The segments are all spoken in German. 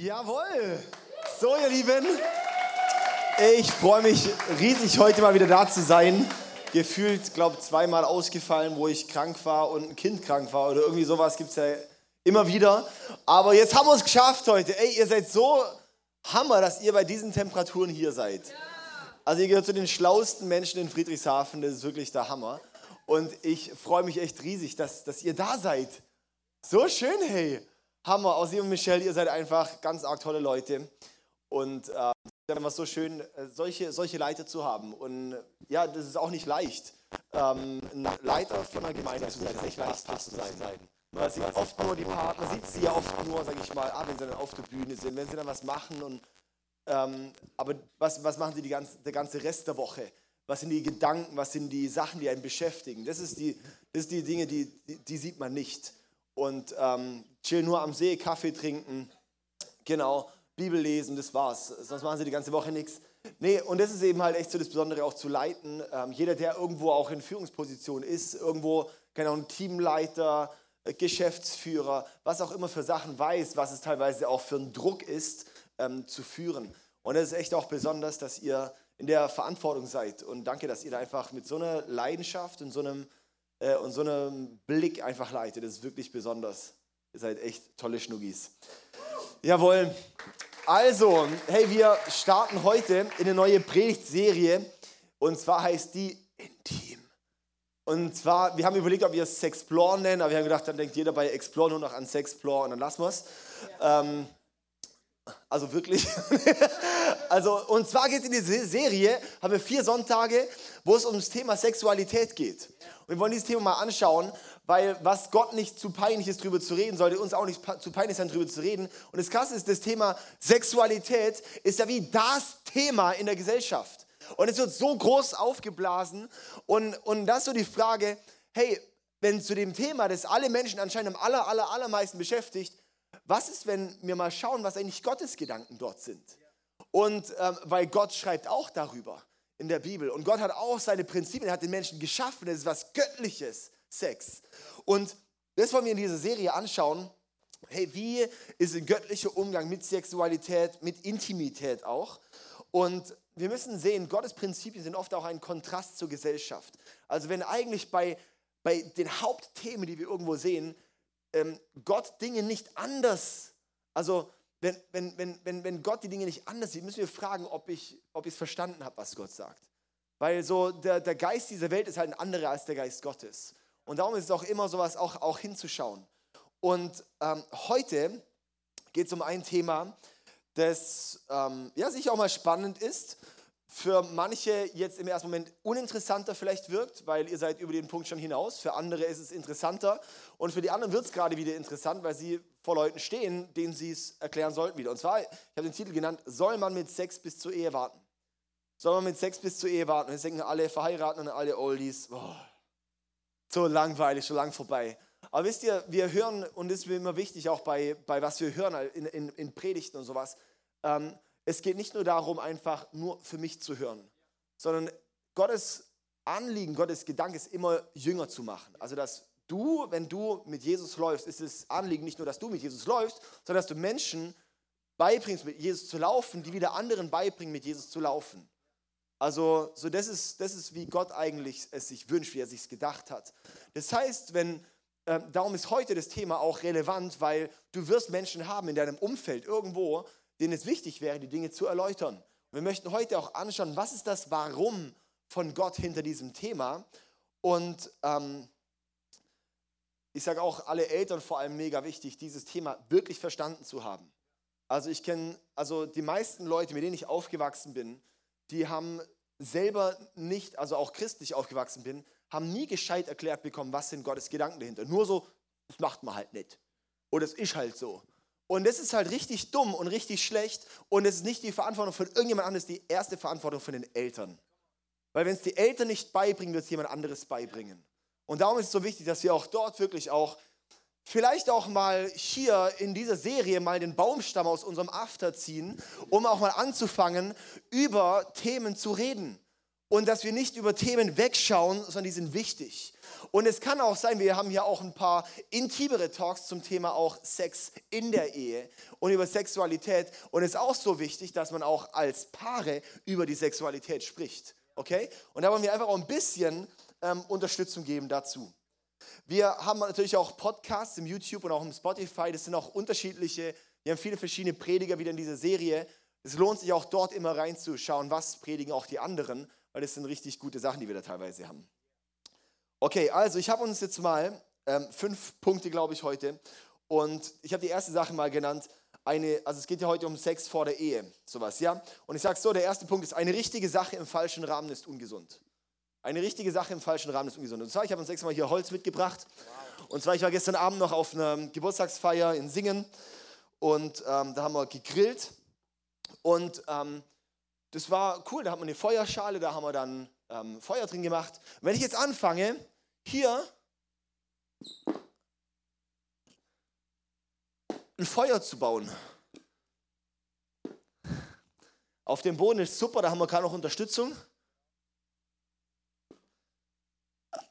Jawohl. So, ihr Lieben, ich freue mich riesig, heute mal wieder da zu sein. Gefühlt, glaube ich, zweimal ausgefallen, wo ich krank war und ein Kind krank war oder irgendwie sowas gibt es ja immer wieder. Aber jetzt haben wir es geschafft heute. Ey, ihr seid so Hammer, dass ihr bei diesen Temperaturen hier seid. Also ihr gehört zu den schlauesten Menschen in Friedrichshafen, das ist wirklich der Hammer. Und ich freue mich echt riesig, dass, dass ihr da seid. So schön, hey. Hammer. Aus und Michelle, ihr seid einfach ganz arg tolle Leute. Und äh, es ist einfach so schön, äh, solche, solche Leiter zu haben. Und ja, das ist auch nicht leicht. Ähm, ein Leiter von einer Gemeinde zu sein, ist nicht leicht, Pastor zu sein. Man sieht oft nur die Partner, sieht sie ja oft nur, sage ich mal, ah, wenn sie dann auf der Bühne sind, wenn sie dann was machen. Und, ähm, aber was, was machen sie die ganze, der ganze Rest der Woche? Was sind die Gedanken, was sind die Sachen, die einen beschäftigen? Das ist die, das ist die Dinge, die, die, die sieht man nicht. Und ähm, chill nur am See, Kaffee trinken, genau, Bibel lesen, das war's. Sonst machen sie die ganze Woche nichts. Nee, und das ist eben halt echt so das Besondere auch zu leiten. Ähm, jeder, der irgendwo auch in Führungsposition ist, irgendwo, genau, ein Teamleiter, äh, Geschäftsführer, was auch immer für Sachen weiß, was es teilweise auch für ein Druck ist, ähm, zu führen. Und es ist echt auch besonders, dass ihr in der Verantwortung seid. Und danke, dass ihr da einfach mit so einer Leidenschaft und so einem, äh, und so einem Blick einfach leitet. Das ist wirklich besonders. Ihr seid echt tolle Schnuggis. Jawohl. Also, hey, wir starten heute in eine neue Predigtserie. Und zwar heißt die Intim. Und zwar, wir haben überlegt, ob wir es Sexplore nennen, aber wir haben gedacht, dann denkt jeder bei Explore nur noch an Sexplore und dann lassen wir es. Ja. Ähm, also wirklich. also, und zwar geht es in diese Serie, haben wir vier Sonntage, wo es um das Thema Sexualität geht. Und wir wollen dieses Thema mal anschauen, weil was Gott nicht zu peinlich ist, darüber zu reden, sollte uns auch nicht zu peinlich sein, darüber zu reden. Und das Krasse ist, das Thema Sexualität ist ja wie das Thema in der Gesellschaft. Und es wird so groß aufgeblasen. Und, und das ist so die Frage, hey, wenn zu dem Thema, das alle Menschen anscheinend am aller, aller, allermeisten beschäftigt, was ist, wenn wir mal schauen, was eigentlich Gottes Gedanken dort sind? Und ähm, weil Gott schreibt auch darüber in der Bibel. Und Gott hat auch seine Prinzipien, er hat den Menschen geschaffen, das ist was Göttliches, Sex. Und das wollen wir in dieser Serie anschauen. Hey, wie ist ein göttlicher Umgang mit Sexualität, mit Intimität auch? Und wir müssen sehen, Gottes Prinzipien sind oft auch ein Kontrast zur Gesellschaft. Also wenn eigentlich bei, bei den Hauptthemen, die wir irgendwo sehen, ähm, Gott Dinge nicht anders, also wenn, wenn, wenn, wenn, wenn Gott die Dinge nicht anders sieht, müssen wir fragen, ob ich es verstanden habe, was Gott sagt. Weil so der, der Geist dieser Welt ist halt ein anderer als der Geist Gottes. Und darum ist es auch immer sowas auch, auch hinzuschauen. Und ähm, heute geht es um ein Thema, das ähm, ja, sicher auch mal spannend ist, für manche jetzt im ersten Moment uninteressanter vielleicht wirkt, weil ihr seid über den Punkt schon hinaus. Für andere ist es interessanter. Und für die anderen wird es gerade wieder interessant, weil sie vor Leuten stehen, denen sie es erklären sollten wieder. Und zwar, ich habe den Titel genannt, soll man mit Sex bis zur Ehe warten? Soll man mit Sex bis zur Ehe warten? Und jetzt denken alle Verheirateten und alle Oldies, boah, so langweilig, so lang vorbei. Aber wisst ihr, wir hören, und das ist mir immer wichtig, auch bei, bei was wir hören in, in, in Predigten und sowas, ähm, es geht nicht nur darum, einfach nur für mich zu hören, sondern Gottes Anliegen, Gottes Gedanke ist immer Jünger zu machen. Also, dass du, wenn du mit Jesus läufst, ist es Anliegen nicht nur, dass du mit Jesus läufst, sondern dass du Menschen beibringst, mit Jesus zu laufen, die wieder anderen beibringen, mit Jesus zu laufen. Also, so das ist, das ist, wie Gott eigentlich es sich wünscht, wie er sich gedacht hat. Das heißt, wenn, äh, darum ist heute das Thema auch relevant, weil du wirst Menschen haben in deinem Umfeld irgendwo, denen es wichtig wäre, die Dinge zu erläutern. Und wir möchten heute auch anschauen, was ist das Warum von Gott hinter diesem Thema. Und ähm, ich sage auch, alle Eltern vor allem mega wichtig, dieses Thema wirklich verstanden zu haben. Also ich kenne, also die meisten Leute, mit denen ich aufgewachsen bin, die haben selber nicht, also auch christlich aufgewachsen bin, haben nie gescheit erklärt bekommen, was sind Gottes Gedanken dahinter. Nur so, das macht man halt nicht. Oder es ist halt so. Und das ist halt richtig dumm und richtig schlecht. Und es ist nicht die Verantwortung von irgendjemand anderes, die erste Verantwortung von den Eltern. Weil wenn es die Eltern nicht beibringen, wird es jemand anderes beibringen. Und darum ist es so wichtig, dass wir auch dort wirklich auch, vielleicht auch mal hier in dieser Serie mal den Baumstamm aus unserem After ziehen, um auch mal anzufangen, über Themen zu reden. Und dass wir nicht über Themen wegschauen, sondern die sind wichtig. Und es kann auch sein, wir haben hier auch ein paar intimere Talks zum Thema auch Sex in der Ehe und über Sexualität. Und es ist auch so wichtig, dass man auch als Paare über die Sexualität spricht. Okay? Und da wollen wir einfach auch ein bisschen ähm, Unterstützung geben dazu. Wir haben natürlich auch Podcasts im YouTube und auch im Spotify. Das sind auch unterschiedliche. Wir haben viele verschiedene Prediger wieder in dieser Serie. Es lohnt sich auch dort immer reinzuschauen, was predigen auch die anderen, weil das sind richtig gute Sachen, die wir da teilweise haben. Okay, also ich habe uns jetzt mal ähm, fünf Punkte, glaube ich, heute. Und ich habe die erste Sache mal genannt. Eine, also es geht ja heute um Sex vor der Ehe, sowas, ja. Und ich sage so, der erste Punkt ist, eine richtige Sache im falschen Rahmen ist ungesund. Eine richtige Sache im falschen Rahmen ist ungesund. Und zwar, ich habe uns sechs Mal hier Holz mitgebracht. Und zwar, ich war gestern Abend noch auf einer Geburtstagsfeier in Singen und ähm, da haben wir gegrillt. Und ähm, das war cool, da hat man eine Feuerschale, da haben wir dann ähm, Feuer drin gemacht. Und wenn ich jetzt anfange, hier ein Feuer zu bauen. Auf dem Boden ist super, da haben wir gerade noch Unterstützung.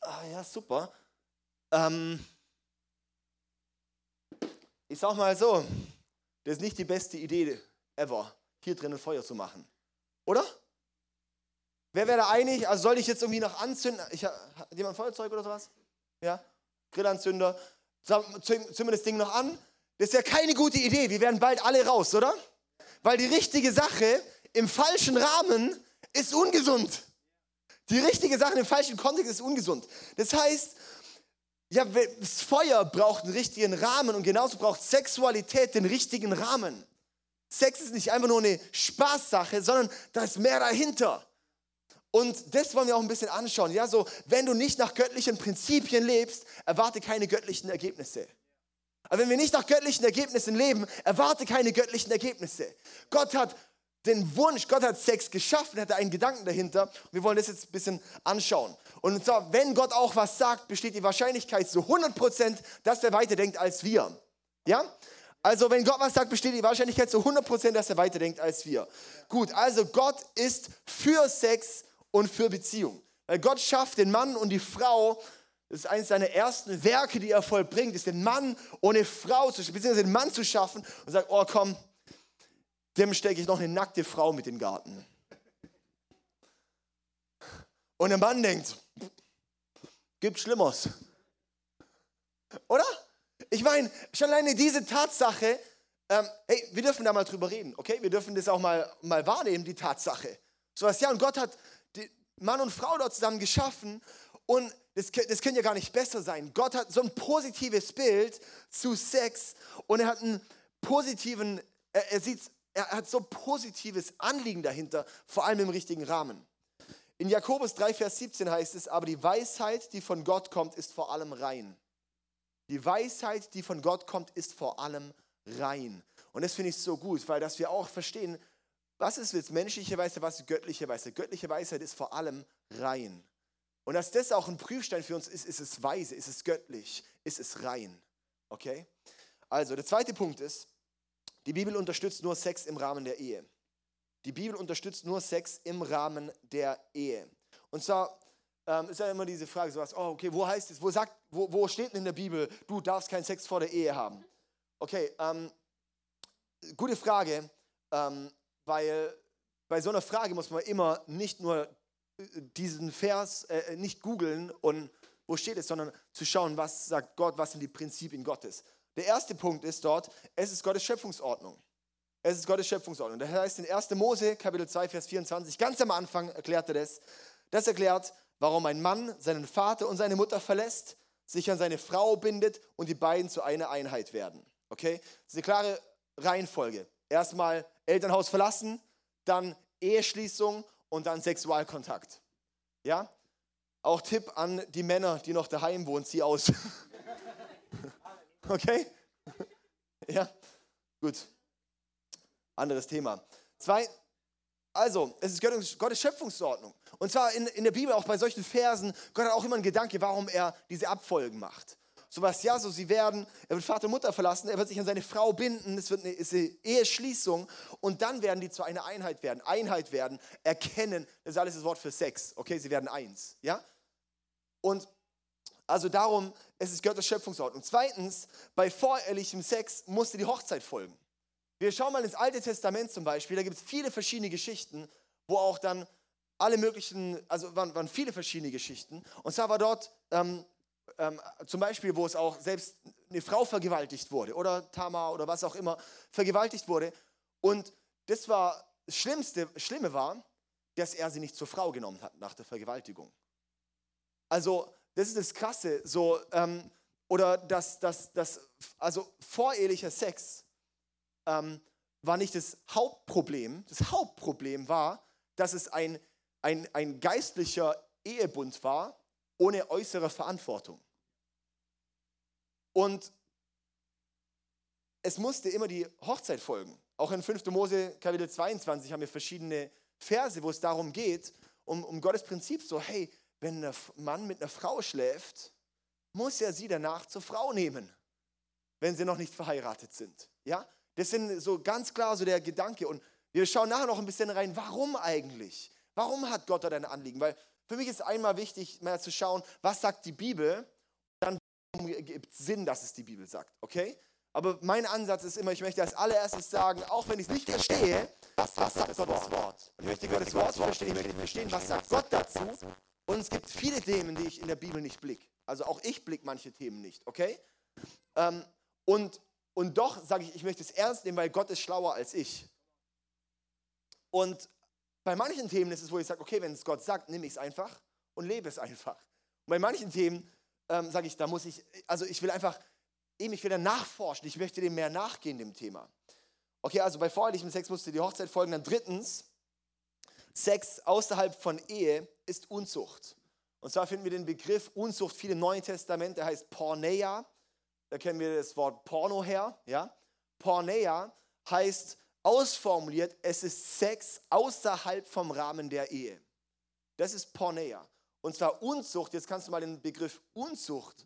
Ah, ja, super. Ähm, ich sag mal so, das ist nicht die beste Idee ever, hier drinnen Feuer zu machen. Oder? Wer wäre da einig? Also soll ich jetzt irgendwie noch anzünden? Ich, hat jemand Feuerzeug oder sowas? Ja? Grillanzünder. Zünden wir das Ding noch an? Das ist ja keine gute Idee. Wir werden bald alle raus, oder? Weil die richtige Sache im falschen Rahmen ist ungesund. Die richtige Sache im falschen Kontext ist ungesund. Das heißt, ja, das Feuer braucht einen richtigen Rahmen und genauso braucht Sexualität den richtigen Rahmen. Sex ist nicht einfach nur eine Spaßsache, sondern da ist mehr dahinter. Und das wollen wir auch ein bisschen anschauen. Ja, so, wenn du nicht nach göttlichen Prinzipien lebst, erwarte keine göttlichen Ergebnisse. Aber wenn wir nicht nach göttlichen Ergebnissen leben, erwarte keine göttlichen Ergebnisse. Gott hat den Wunsch, Gott hat Sex geschaffen, hat einen Gedanken dahinter. Und wir wollen das jetzt ein bisschen anschauen. Und zwar, wenn Gott auch was sagt, besteht die Wahrscheinlichkeit zu 100%, dass er weiterdenkt als wir. Ja? Also, wenn Gott was sagt, besteht die Wahrscheinlichkeit zu 100%, dass er weiterdenkt als wir. Gut, also Gott ist für Sex und für Beziehung. Weil Gott schafft den Mann und die Frau, das ist eines seiner ersten Werke, die er vollbringt, ist den Mann ohne Frau zu beziehungsweise den Mann zu schaffen und sagt, oh komm, dem stecke ich noch eine nackte Frau mit in den Garten. Und der Mann denkt, gibt Schlimmeres. Oder? Ich meine, schon alleine diese Tatsache, ähm, hey, wir dürfen da mal drüber reden, okay? Wir dürfen das auch mal, mal wahrnehmen, die Tatsache. So was, ja, und Gott hat Mann und Frau dort zusammen geschaffen und das, das könnte ja gar nicht besser sein. Gott hat so ein positives Bild zu Sex und er hat einen positiven, er, er sieht er hat so positives Anliegen dahinter, vor allem im richtigen Rahmen. In Jakobus 3, Vers 17 heißt es, aber die Weisheit, die von Gott kommt, ist vor allem rein. Die Weisheit, die von Gott kommt, ist vor allem rein. Und das finde ich so gut, weil dass wir auch verstehen, was ist jetzt menschliche Weisheit, was ist göttliche Weisheit. Göttliche Weisheit ist vor allem rein. Und dass das auch ein Prüfstein für uns ist, ist es weise, ist es göttlich, ist es rein. Okay? Also, der zweite Punkt ist, die Bibel unterstützt nur Sex im Rahmen der Ehe. Die Bibel unterstützt nur Sex im Rahmen der Ehe. Und zwar ähm, ist ja immer diese Frage, sowas, oh, okay, wo heißt es, wo, sagt, wo, wo steht denn in der Bibel, du darfst keinen Sex vor der Ehe haben? Okay, ähm, gute Frage, ähm, weil bei so einer Frage muss man immer nicht nur äh, diesen Vers äh, nicht googeln und wo steht es, sondern zu schauen, was sagt Gott, was sind die Prinzipien Gottes. Der erste Punkt ist dort, es ist Gottes Schöpfungsordnung. Es ist Gottes Schöpfungsordnung. Das heißt in 1. Mose, Kapitel 2, Vers 24, ganz am Anfang erklärt er das. Das erklärt, warum ein Mann seinen Vater und seine Mutter verlässt, sich an seine Frau bindet und die beiden zu einer Einheit werden. Okay? Das ist eine klare Reihenfolge. Erstmal Elternhaus verlassen, dann Eheschließung und dann Sexualkontakt. Ja? Auch Tipp an die Männer, die noch daheim wohnen, zieh aus. Okay? Ja, gut. Anderes Thema. Zwei, also, es ist Gottes, Schöpfungsordnung. Und zwar in, in der Bibel, auch bei solchen Versen, Gott hat auch immer einen Gedanke, warum er diese Abfolgen macht. So was, ja, so sie werden, er wird Vater und Mutter verlassen, er wird sich an seine Frau binden, es wird eine, eine Eheschließung und dann werden die zu einer Einheit werden. Einheit werden, erkennen, das ist alles das Wort für Sex, okay, sie werden eins, ja? Und Also darum, es ist Gottes Schöpfungsordnung. Zweitens, bei vorehelichem Sex musste die Hochzeit folgen. Wir schauen mal ins Alte Testament zum Beispiel, da gibt es viele verschiedene Geschichten, wo auch dann alle möglichen, also waren, waren viele verschiedene Geschichten. Und zwar war dort ähm, ähm, zum Beispiel, wo es auch selbst eine Frau vergewaltigt wurde oder Tamar oder was auch immer vergewaltigt wurde. Und das war das Schlimmste, Schlimme war, dass er sie nicht zur Frau genommen hat nach der Vergewaltigung. Also das ist das Krasse, so ähm, oder dass das, das, also vorehelicher Sex ähm, war nicht das Hauptproblem. Das Hauptproblem war, dass es ein, ein, ein geistlicher Ehebund war, ohne äußere Verantwortung. Und es musste immer die Hochzeit folgen. Auch in 5. Mose Kapitel 22 haben wir verschiedene Verse, wo es darum geht, um, um Gottes Prinzip, so hey, wenn ein Mann mit einer Frau schläft, muss er sie danach zur Frau nehmen, wenn sie noch nicht verheiratet sind. Ja, das sind so ganz klar so der Gedanke. Und wir schauen nachher noch ein bisschen rein, warum eigentlich? Warum hat Gott dort ein Anliegen? Weil für mich ist einmal wichtig, mal zu schauen, was sagt die Bibel, dann gibt es Sinn, dass es die Bibel sagt, okay? Aber mein Ansatz ist immer, ich möchte als allererstes sagen, auch wenn ich es nicht verstehe, was, was sagt Gottes Wort? Ich möchte Gottes Wort verstehen, ich möchte verstehen, was sagt Gott dazu? Und es gibt viele Themen, die ich in der Bibel nicht blicke. Also auch ich blicke manche Themen nicht, okay? Ähm, und, und doch sage ich, ich möchte es ernst nehmen, weil Gott ist schlauer als ich. Und bei manchen Themen ist es, wo ich sage, okay, wenn es Gott sagt, nehme ich es einfach und lebe es einfach. Und bei manchen Themen ähm, sage ich, da muss ich, also ich will einfach, eben, ich will da nachforschen, ich möchte dem mehr nachgehen, dem Thema. Okay, also bei vorhelichem Sex musste die Hochzeit folgen. Dann drittens, Sex außerhalb von Ehe ist Unzucht. Und zwar finden wir den Begriff Unzucht viel im Neuen Testament, der heißt Porneia. Da kennen wir das Wort Porno her. Ja? Porneia heißt ausformuliert, es ist Sex außerhalb vom Rahmen der Ehe. Das ist Porneia. Und zwar Unzucht, jetzt kannst du mal den Begriff Unzucht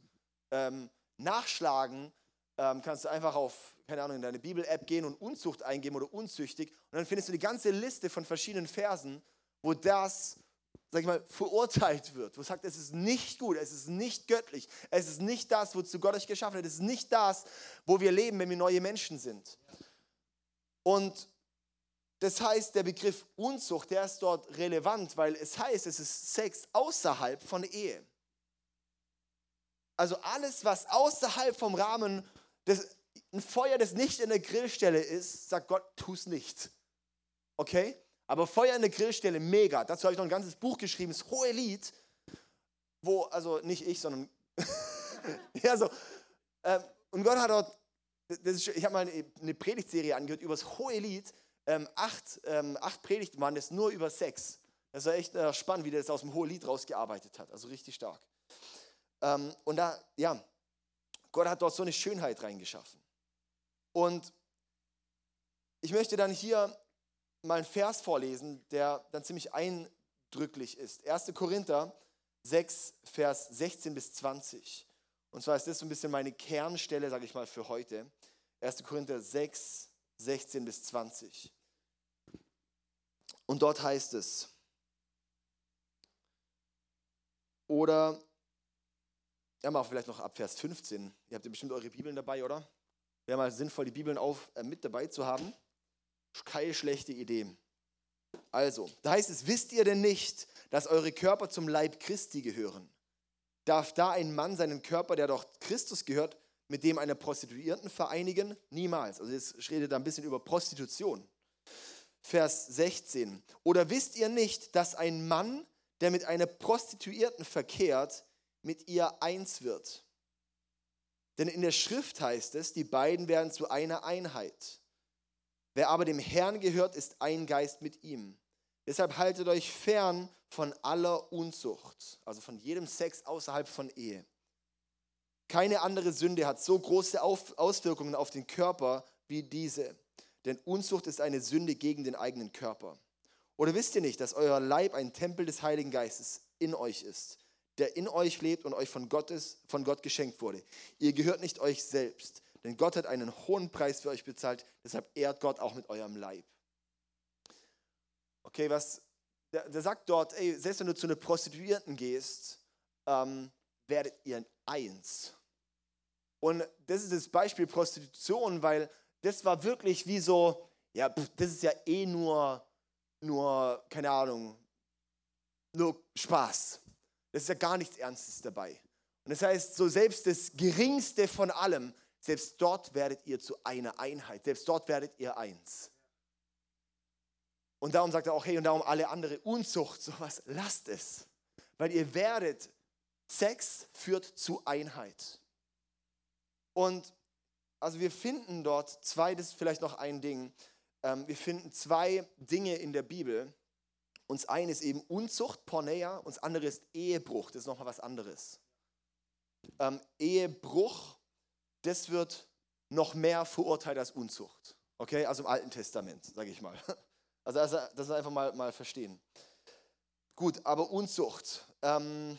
ähm, nachschlagen, ähm, kannst du einfach auf, keine Ahnung, in deine Bibel-App gehen und Unzucht eingeben oder unzüchtig. Und dann findest du die ganze Liste von verschiedenen Versen, wo das, sag ich mal, verurteilt wird. Wo es sagt, es ist nicht gut, es ist nicht göttlich, es ist nicht das, wozu Gott euch geschaffen hat, es ist nicht das, wo wir leben, wenn wir neue Menschen sind. Und das heißt, der Begriff Unzucht, der ist dort relevant, weil es heißt, es ist Sex außerhalb von Ehe. Also alles, was außerhalb vom Rahmen das, ein Feuer, das nicht in der Grillstelle ist, sagt Gott, tu es nicht. Okay? Aber Feuer in der Grillstelle, mega. Dazu habe ich noch ein ganzes Buch geschrieben, das hohe Lied, wo, also nicht ich, sondern, ja, so. Ähm, und Gott hat dort, ist, ich habe mal eine, Predigtserie angehört über das hohe Lied. Ähm, acht, ähm, acht Predigten waren das nur über Sex. Das war echt äh, spannend, wie der das aus dem hohen Lied rausgearbeitet hat. Also richtig stark. Ähm, und da, ja, Gott hat dort so eine Schönheit reingeschaffen. Und ich möchte dann hier mal einen Vers vorlesen, der dann ziemlich eindrücklich ist. 1. Korinther 6, Vers 16 bis 20. Und zwar ist das so ein bisschen meine Kernstelle, sage ich mal, für heute. 1. Korinther 6, 16 bis 20. Und dort heißt es, oder ja, mal vielleicht noch ab Vers 15. Ihr habt ja bestimmt eure Bibeln dabei, oder? Wäre mal sinnvoll, die Bibeln auf, äh, mit dabei zu haben. Keine schlechte Idee. Also, da heißt es, wisst ihr denn nicht, dass eure Körper zum Leib Christi gehören? Darf da ein Mann seinen Körper, der doch Christus gehört, mit dem einer Prostituierten vereinigen? Niemals. Also jetzt redet da ein bisschen über Prostitution. Vers 16. Oder wisst ihr nicht, dass ein Mann, der mit einer Prostituierten verkehrt, mit ihr eins wird. Denn in der Schrift heißt es, die beiden werden zu einer Einheit. Wer aber dem Herrn gehört, ist ein Geist mit ihm. Deshalb haltet euch fern von aller Unzucht, also von jedem Sex außerhalb von Ehe. Keine andere Sünde hat so große Auswirkungen auf den Körper wie diese, denn Unzucht ist eine Sünde gegen den eigenen Körper. Oder wisst ihr nicht, dass euer Leib ein Tempel des Heiligen Geistes in euch ist, der in euch lebt und euch von, Gottes, von Gott geschenkt wurde. Ihr gehört nicht euch selbst, denn Gott hat einen hohen Preis für euch bezahlt, deshalb ehrt Gott auch mit eurem Leib. Okay, was, der, der sagt dort, ey, selbst wenn du zu einer Prostituierten gehst, ähm, werdet ihr eins. Und das ist das Beispiel Prostitution, weil das war wirklich wie so, ja, pff, das ist ja eh nur, nur, keine Ahnung, nur Spaß. Das ist ja gar nichts Ernstes dabei. Und das heißt, so selbst das Geringste von allem, selbst dort werdet ihr zu einer Einheit, selbst dort werdet ihr eins. Und darum sagt er auch, hey, und darum alle andere Unzucht, sowas, lasst es. Weil ihr werdet, Sex führt zu Einheit. Und also wir finden dort zwei, das ist vielleicht noch ein Ding, ähm, wir finden zwei Dinge in der Bibel. Uns eine ist eben Unzucht, Porneia, und das andere ist Ehebruch, das ist nochmal was anderes. Ähm, Ehebruch, das wird noch mehr verurteilt als Unzucht. Okay, also im Alten Testament, sage ich mal. Also das, das einfach mal, mal verstehen. Gut, aber Unzucht. Ähm,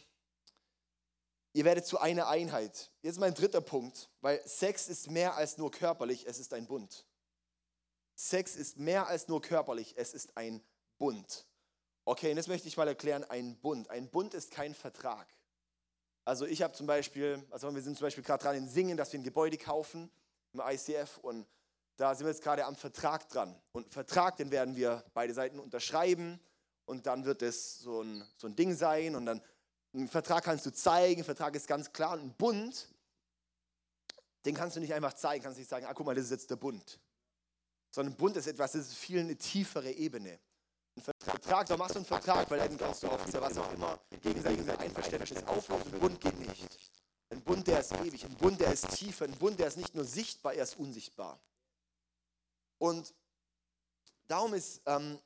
ihr werdet zu einer Einheit. Jetzt mein dritter Punkt, weil Sex ist mehr als nur körperlich, es ist ein Bund. Sex ist mehr als nur körperlich, es ist ein Bund. Okay, und jetzt möchte ich mal erklären, ein Bund. Ein Bund ist kein Vertrag. Also ich habe zum Beispiel, also wir sind zum Beispiel gerade dran in Singen, dass wir ein Gebäude kaufen im ICF und da sind wir jetzt gerade am Vertrag dran. Und Vertrag, den werden wir beide Seiten unterschreiben und dann wird es so ein, so ein Ding sein und dann einen Vertrag kannst du zeigen, ein Vertrag ist ganz klar und ein Bund, den kannst du nicht einfach zeigen, kannst nicht sagen, ah guck mal, das ist jetzt der Bund. Sondern ein Bund ist etwas, das ist viel eine tiefere Ebene. Ein Vertrag, da machst du einen Vertrag, weil dann kannst du auf dieser was auch immer gegenseitiges Einverständnis aufrufen. Ein Bund geht nicht. Ein Bund, der ist ewig, ein Bund, der ist tiefer, ein Bund, der ist nicht nur sichtbar, er ist unsichtbar. Und darum ist ähm,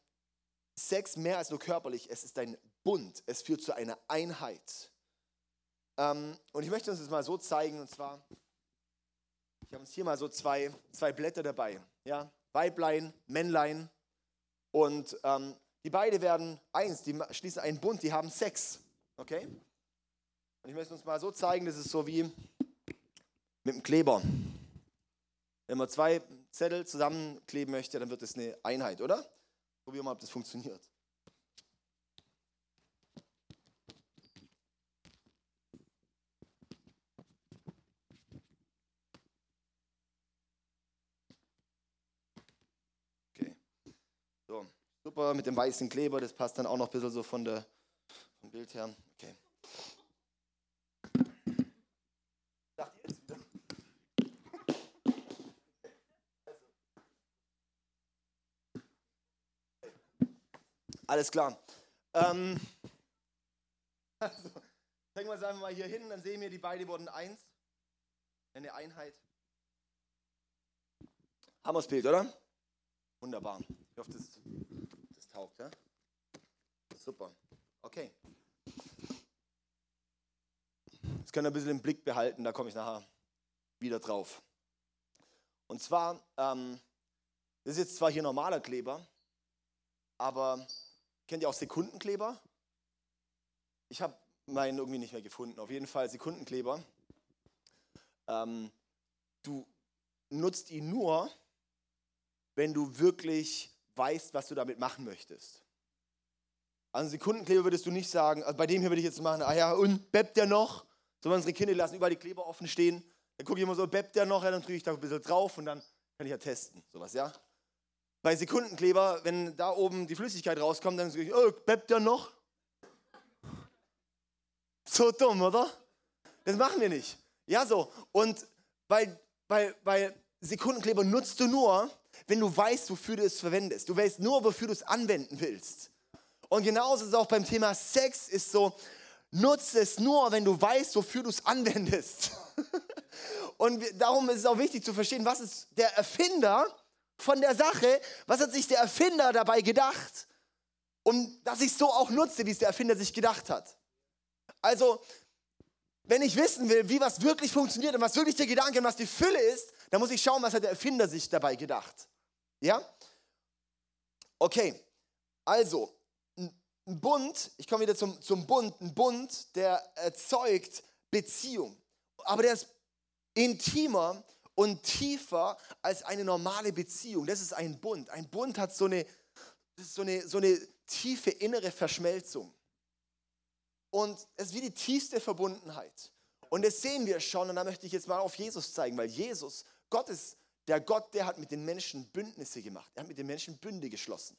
Sex mehr als nur körperlich, es ist ein Bund, es führt zu einer Einheit. Ähm, und ich möchte uns das mal so zeigen, und zwar, ich habe uns hier mal so zwei, zwei Blätter dabei, ja, Weiblein, Männlein, und ähm, die beiden werden eins, die schließen einen Bund, die haben Sex, okay? Und ich möchte uns mal so zeigen, das ist so wie mit dem Kleber. Wenn man zwei Zettel zusammenkleben möchte, dann wird es eine Einheit, oder? Probieren wir mal, ob das funktioniert. Okay. Super mit dem weißen Kleber, das passt dann auch noch ein bisschen so von der, vom Bild her. Okay. Alles klar. Ähm, also, legen wir es einfach mal hier hin, dann sehen wir, die beiden wurden eins. Eine Einheit. Haben wir das Bild, oder? Wunderbar. Ich hoffe, das, das taugt. Ja? Super. Okay. Das können wir ein bisschen im Blick behalten, da komme ich nachher wieder drauf. Und zwar, ähm, das ist jetzt zwar hier normaler Kleber, aber Kennt ihr auch Sekundenkleber? Ich habe meinen irgendwie nicht mehr gefunden. Auf jeden Fall Sekundenkleber. Ähm, du nutzt ihn nur, wenn du wirklich weißt, was du damit machen möchtest. Also Sekundenkleber würdest du nicht sagen, also bei dem hier würde ich jetzt machen, ah ja, und beppt der noch? So unsere Kinder lassen überall die Kleber offen stehen. Dann gucke ich immer so, beppt der noch? Ja, dann drücke ich da ein bisschen drauf und dann kann ich ja testen. Sowas, ja? Bei Sekundenkleber, wenn da oben die Flüssigkeit rauskommt, dann sage ich, oh, bleibt der noch? So dumm, oder? Das machen wir nicht. Ja, so. Und weil, weil, weil Sekundenkleber nutzt du nur, wenn du weißt, wofür du es verwendest. Du weißt nur, wofür du es anwenden willst. Und genauso ist es auch beim Thema Sex, ist so, nutze es nur, wenn du weißt, wofür du es anwendest. Und darum ist es auch wichtig zu verstehen, was ist der Erfinder von der Sache, was hat sich der Erfinder dabei gedacht, um dass ich es so auch nutze, wie es der Erfinder sich gedacht hat. Also, wenn ich wissen will, wie was wirklich funktioniert und was wirklich der Gedanke und was die Fülle ist, dann muss ich schauen, was hat der Erfinder sich dabei gedacht. Ja? Okay, also, ein Bund, ich komme wieder zum, zum Bund, ein Bund, der erzeugt Beziehung. Aber der ist intimer und tiefer als eine normale Beziehung. Das ist ein Bund. Ein Bund hat so eine, so eine, so eine tiefe innere Verschmelzung. Und es ist wie die tiefste Verbundenheit. Und das sehen wir schon und da möchte ich jetzt mal auf Jesus zeigen, weil Jesus, Gott ist der Gott, der hat mit den Menschen Bündnisse gemacht. Er hat mit den Menschen Bünde geschlossen.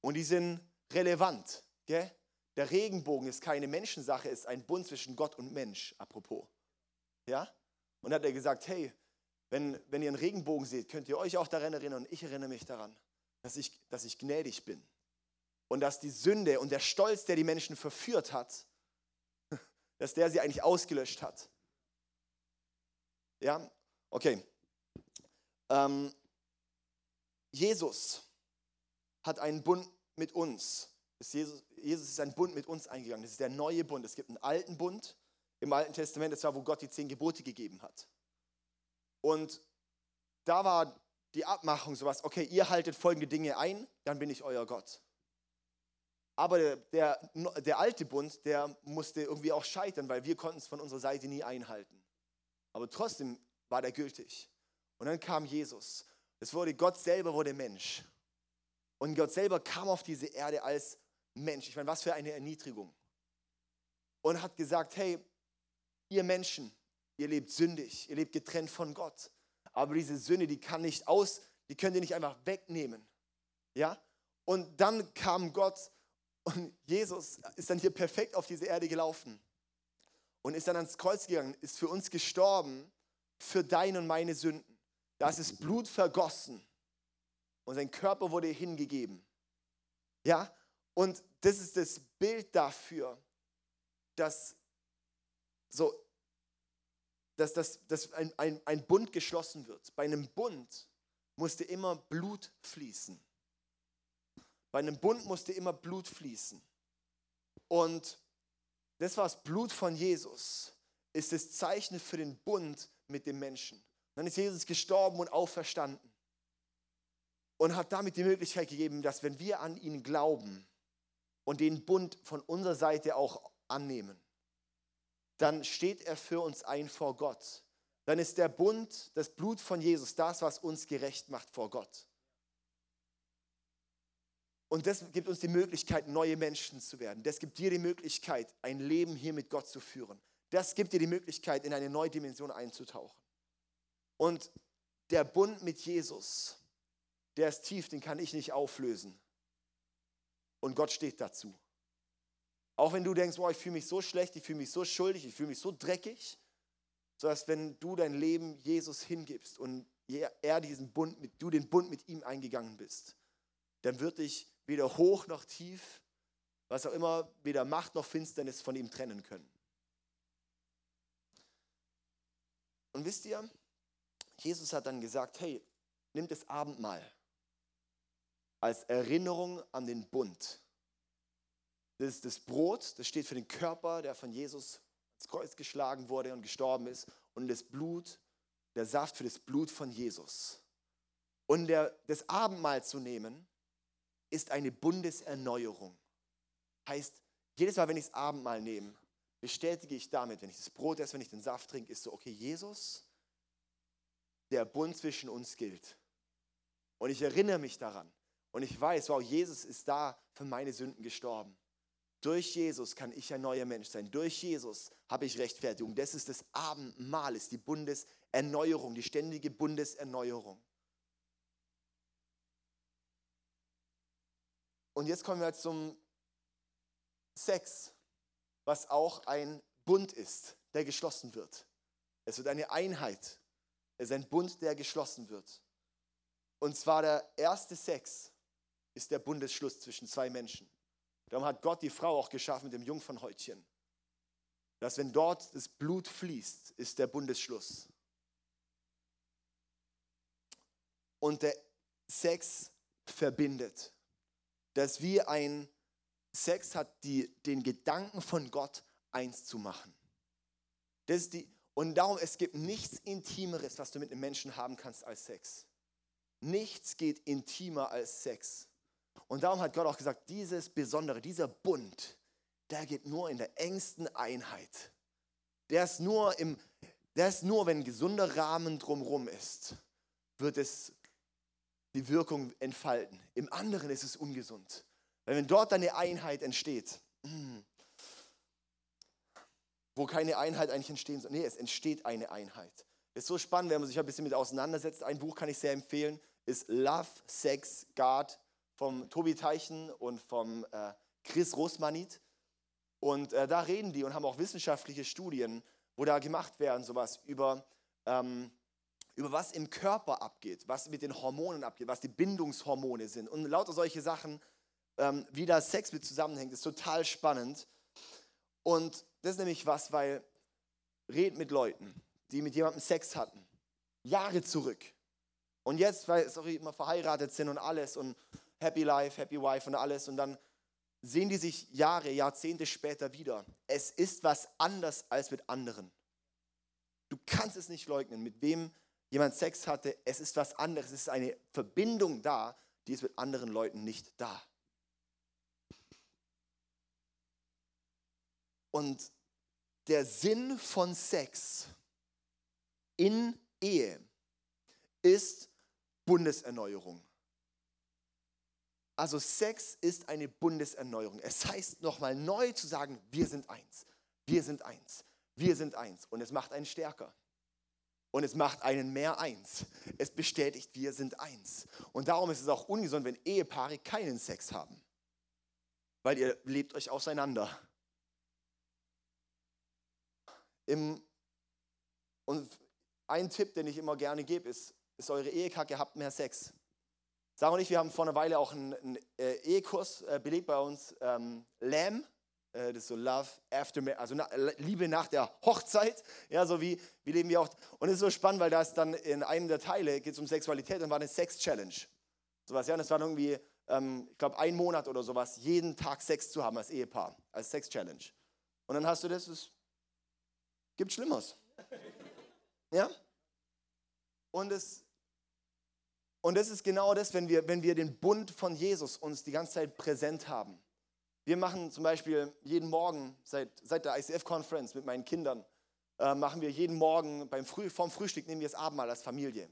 Und die sind relevant. Gell? Der Regenbogen ist keine Menschensache, ist ein Bund zwischen Gott und Mensch, apropos. Ja? Und hat er gesagt, hey, wenn, wenn ihr einen Regenbogen seht, könnt ihr euch auch daran erinnern, und ich erinnere mich daran, dass ich, dass ich gnädig bin. Und dass die Sünde und der Stolz, der die Menschen verführt hat, dass der sie eigentlich ausgelöscht hat. Ja, okay. Ähm, Jesus hat einen Bund mit uns. Jesus, Jesus ist einen Bund mit uns eingegangen. Das ist der neue Bund. Es gibt einen alten Bund im Alten Testament, das war, wo Gott die zehn Gebote gegeben hat. Und da war die Abmachung sowas, okay, ihr haltet folgende Dinge ein, dann bin ich euer Gott. Aber der, der, der alte Bund, der musste irgendwie auch scheitern, weil wir konnten es von unserer Seite nie einhalten. Aber trotzdem war der gültig. Und dann kam Jesus. Es wurde Gott selber wurde Mensch. Und Gott selber kam auf diese Erde als Mensch. Ich meine, was für eine Erniedrigung. Und hat gesagt, hey, ihr Menschen, ihr lebt sündig, ihr lebt getrennt von Gott. Aber diese Sünde, die kann nicht aus, die könnt ihr nicht einfach wegnehmen. Ja? Und dann kam Gott und Jesus ist dann hier perfekt auf diese Erde gelaufen und ist dann ans Kreuz gegangen, ist für uns gestorben, für deine und meine Sünden. Da ist das Blut vergossen und sein Körper wurde hingegeben. Ja, und das ist das Bild dafür, dass so dass, dass, dass ein, ein, ein Bund geschlossen wird. Bei einem Bund musste immer Blut fließen. Bei einem Bund musste immer Blut fließen. Und das war das Blut von Jesus, ist das Zeichen für den Bund mit dem Menschen. Dann ist Jesus gestorben und auferstanden und hat damit die Möglichkeit gegeben, dass wenn wir an ihn glauben und den Bund von unserer Seite auch annehmen, dann steht er für uns ein vor Gott. Dann ist der Bund, das Blut von Jesus, das, was uns gerecht macht vor Gott. Und das gibt uns die Möglichkeit, neue Menschen zu werden. Das gibt dir die Möglichkeit, ein Leben hier mit Gott zu führen. Das gibt dir die Möglichkeit, in eine neue Dimension einzutauchen. Und der Bund mit Jesus, der ist tief, den kann ich nicht auflösen. Und Gott steht dazu. Auch wenn du denkst, boah, ich fühle mich so schlecht, ich fühle mich so schuldig, ich fühle mich so dreckig, so dass wenn du dein Leben Jesus hingibst und er diesen Bund mit, du den Bund mit ihm eingegangen bist, dann wird dich weder hoch noch tief, was auch immer, weder Macht noch Finsternis von ihm trennen können. Und wisst ihr, Jesus hat dann gesagt, hey, nimm das Abendmahl als Erinnerung an den Bund. Das das Brot, das steht für den Körper, der von Jesus ins Kreuz geschlagen wurde und gestorben ist. Und das Blut, der Saft für das Blut von Jesus. Und der, das Abendmahl zu nehmen, ist eine Bundeserneuerung. Heißt, jedes Mal, wenn ich das Abendmahl nehme, bestätige ich damit, wenn ich das Brot esse, wenn ich den Saft trinke, ist so, okay, Jesus, der Bund zwischen uns gilt. Und ich erinnere mich daran. Und ich weiß, wow, Jesus ist da für meine Sünden gestorben. Durch Jesus kann ich ein neuer Mensch sein. Durch Jesus habe ich Rechtfertigung. Das ist das Abendmahl, ist die Bundeserneuerung, die ständige Bundeserneuerung. Und jetzt kommen wir zum Sex, was auch ein Bund ist, der geschlossen wird. Es wird eine Einheit. Es ist ein Bund, der geschlossen wird. Und zwar der erste Sex ist der Bundesschluss zwischen zwei Menschen. Darum hat Gott die Frau auch geschaffen mit dem Jungfernhäutchen. Dass wenn dort das Blut fließt, ist der Bundesschluss. Und der Sex verbindet. Dass wir ein Sex hat, die, den Gedanken von Gott eins zu machen. Das ist die, und darum, es gibt nichts Intimeres, was du mit einem Menschen haben kannst als Sex. Nichts geht intimer als Sex. Und darum hat Gott auch gesagt, dieses Besondere, dieser Bund, der geht nur in der engsten Einheit. Der ist nur, im, der ist nur wenn ein gesunder Rahmen drumherum ist, wird es die Wirkung entfalten. Im anderen ist es ungesund. Weil wenn dort eine Einheit entsteht, hm, wo keine Einheit eigentlich entstehen soll. Nee, es entsteht eine Einheit. Ist so spannend, wenn man sich ein bisschen mit auseinandersetzt. Ein Buch kann ich sehr empfehlen, ist Love, Sex, God vom Tobi Teichen und vom äh, Chris Rosmanit. Und äh, da reden die und haben auch wissenschaftliche Studien, wo da gemacht werden, sowas über, ähm, über was im Körper abgeht, was mit den Hormonen abgeht, was die Bindungshormone sind. Und lauter solche Sachen, ähm, wie da Sex mit zusammenhängt, ist total spannend. Und das ist nämlich was, weil red mit Leuten, die mit jemandem Sex hatten, Jahre zurück. Und jetzt, weil sie immer verheiratet sind und alles und Happy Life, Happy Wife und alles. Und dann sehen die sich Jahre, Jahrzehnte später wieder. Es ist was anders als mit anderen. Du kannst es nicht leugnen, mit wem jemand Sex hatte. Es ist was anderes. Es ist eine Verbindung da, die ist mit anderen Leuten nicht da. Und der Sinn von Sex in Ehe ist Bundeserneuerung. Also Sex ist eine Bundeserneuerung. Es heißt nochmal neu zu sagen, wir sind eins, wir sind eins, wir sind eins. Und es macht einen stärker. Und es macht einen mehr eins. Es bestätigt, wir sind eins. Und darum ist es auch ungesund, wenn Ehepaare keinen Sex haben. Weil ihr lebt euch auseinander. Im, und ein Tipp, den ich immer gerne gebe, ist, ist eure Ehekacke, habt mehr Sex. Sarah und ich, wir haben vor einer Weile auch einen, einen äh, Ehekurs äh, belegt bei uns, ähm, Lamb, äh, das ist so Love After, also na, Liebe nach der Hochzeit, ja, so wie, wie leben wir auch. Und es ist so spannend, weil da ist dann in einem der Teile, geht es um Sexualität und war eine Sex-Challenge. Sowas, ja, und das war irgendwie, ähm, ich glaube, ein Monat oder sowas, jeden Tag Sex zu haben als Ehepaar, als Sex-Challenge. Und dann hast du das, es gibt Schlimmeres. Ja? Und es und das ist genau das, wenn wir, wenn wir den Bund von Jesus uns die ganze Zeit präsent haben. Wir machen zum Beispiel jeden Morgen, seit, seit der ICF-Conference mit meinen Kindern, äh, machen wir jeden Morgen beim Früh, vorm Frühstück nehmen wir das Abendmahl als Familie.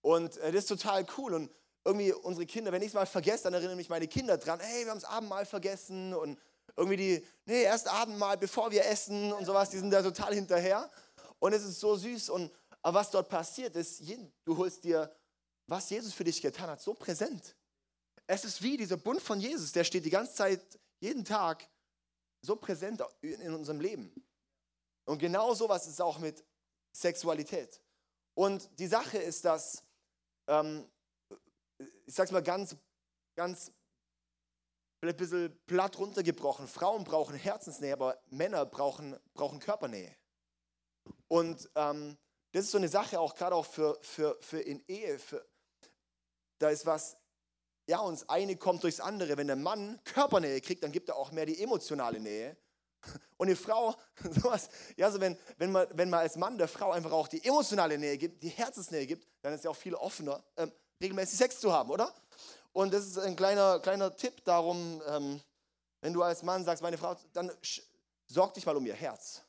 Und äh, das ist total cool. Und irgendwie unsere Kinder, wenn ich es mal vergesse, dann erinnern mich meine Kinder dran, hey, wir haben das Abendmahl vergessen. Und irgendwie die, nee, erst Abendmahl, bevor wir essen und sowas, die sind da total hinterher. Und es ist so süß. Und was dort passiert ist, du holst dir was Jesus für dich getan hat, so präsent. Es ist wie dieser Bund von Jesus, der steht die ganze Zeit, jeden Tag so präsent in unserem Leben. Und genau so was ist auch mit Sexualität. Und die Sache ist, dass, ähm, ich sag's mal ganz, ganz ein bisschen platt runtergebrochen, Frauen brauchen Herzensnähe, aber Männer brauchen, brauchen Körpernähe. Und ähm, das ist so eine Sache auch gerade auch für, für, für in Ehe, für, da ist was, ja, und das eine kommt durchs andere. Wenn der Mann Körpernähe kriegt, dann gibt er auch mehr die emotionale Nähe. Und eine Frau, sowas, ja, so wenn, wenn, man, wenn man als Mann der Frau einfach auch die emotionale Nähe gibt, die Herzensnähe gibt, dann ist es ja auch viel offener, ähm, regelmäßig Sex zu haben, oder? Und das ist ein kleiner, kleiner Tipp darum, ähm, wenn du als Mann sagst, meine Frau, dann sorg dich mal um ihr Herz.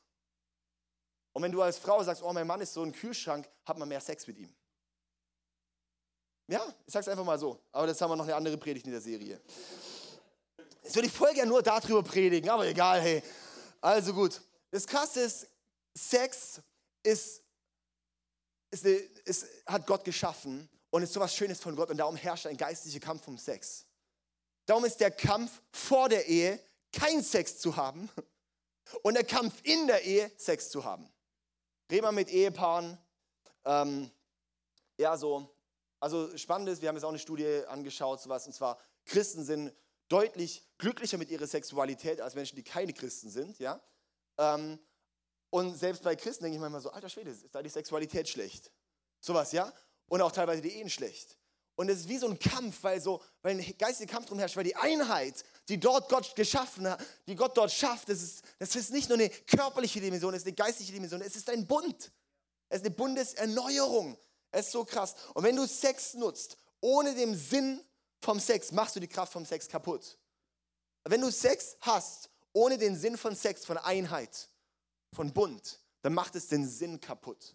Und wenn du als Frau sagst, oh, mein Mann ist so ein Kühlschrank, hat man mehr Sex mit ihm. Ja, ich sag's einfach mal so. Aber das haben wir noch eine andere Predigt in der Serie. Jetzt würde ich voll gerne nur darüber predigen, aber egal, hey. Also gut. Das Krasse ist, Sex ist, ist, ist, hat Gott geschaffen und ist sowas Schönes von Gott und darum herrscht ein geistlicher Kampf um Sex. Darum ist der Kampf vor der Ehe, kein Sex zu haben und der Kampf in der Ehe, Sex zu haben. Reden wir mit Ehepaaren, ähm, ja, so also spannend ist, wir haben jetzt auch eine Studie angeschaut, sowas, und zwar Christen sind deutlich glücklicher mit ihrer Sexualität als Menschen, die keine Christen sind, ja. Ähm, und selbst bei Christen denke ich manchmal so, alter Schwede, ist da die Sexualität schlecht? Sowas, ja? Und auch teilweise die Ehen schlecht. Und es ist wie so ein Kampf, weil, so, weil ein geistiger Kampf drum herrscht, weil die Einheit, die dort Gott geschaffen hat, die Gott dort schafft, das ist, das ist nicht nur eine körperliche Dimension, es ist eine geistliche Dimension, es ist ein Bund. Es ist eine Bundeserneuerung. Es ist so krass. Und wenn du Sex nutzt, ohne den Sinn vom Sex, machst du die Kraft vom Sex kaputt. Wenn du Sex hast, ohne den Sinn von Sex, von Einheit, von Bund, dann macht es den Sinn kaputt.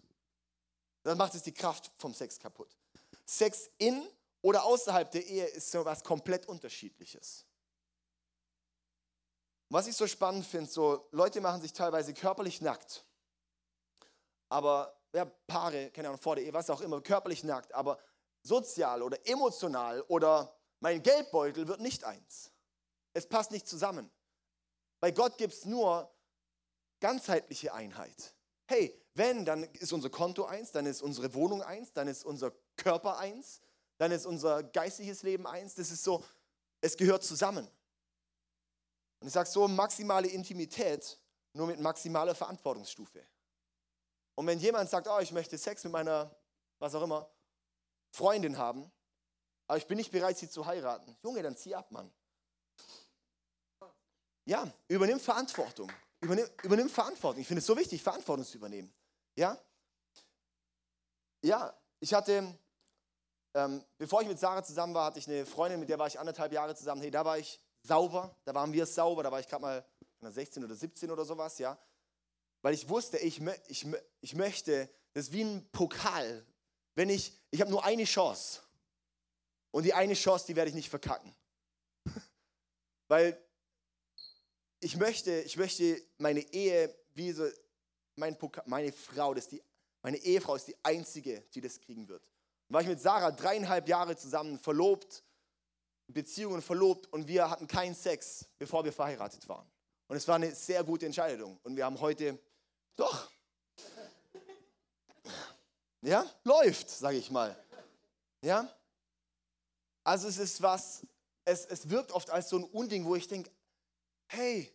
Dann macht es die Kraft vom Sex kaputt. Sex in oder außerhalb der Ehe ist so was komplett unterschiedliches. Was ich so spannend finde, so Leute machen sich teilweise körperlich nackt, aber ja, Paare, keine Ahnung, vor der Ehe, was auch immer, körperlich nackt, aber sozial oder emotional oder mein Geldbeutel wird nicht eins. Es passt nicht zusammen. Bei Gott gibt es nur ganzheitliche Einheit. Hey, wenn, dann ist unser Konto eins, dann ist unsere Wohnung eins, dann ist unser Körper eins, dann ist unser geistiges Leben eins. Das ist so, es gehört zusammen. Und ich sage so, maximale Intimität, nur mit maximaler Verantwortungsstufe. Und wenn jemand sagt, oh, ich möchte Sex mit meiner, was auch immer, Freundin haben, aber ich bin nicht bereit, sie zu heiraten. Junge, dann zieh ab, Mann. Ja, übernimm Verantwortung. Übernimm, übernimm Verantwortung. Ich finde es so wichtig, Verantwortung zu übernehmen. Ja? Ja, ich hatte, ähm, bevor ich mit Sarah zusammen war, hatte ich eine Freundin, mit der war ich anderthalb Jahre zusammen. Hey, da war ich sauber, da waren wir sauber, da war ich gerade mal 16 oder 17 oder sowas, ja. Weil ich wusste, ich, ich, ich möchte, das ist wie ein Pokal. Wenn ich, ich habe nur eine Chance. Und die eine Chance, die werde ich nicht verkacken. Weil ich möchte, ich möchte meine Ehe, wie so, mein Pokal, meine Frau, das die, meine Ehefrau ist die einzige, die das kriegen wird. Und war ich mit Sarah dreieinhalb Jahre zusammen, verlobt, Beziehungen verlobt und wir hatten keinen Sex, bevor wir verheiratet waren. Und es war eine sehr gute Entscheidung. Und wir haben heute, doch, ja, läuft, sage ich mal. Ja, also es ist was, es, es wirkt oft als so ein Unding, wo ich denke, hey,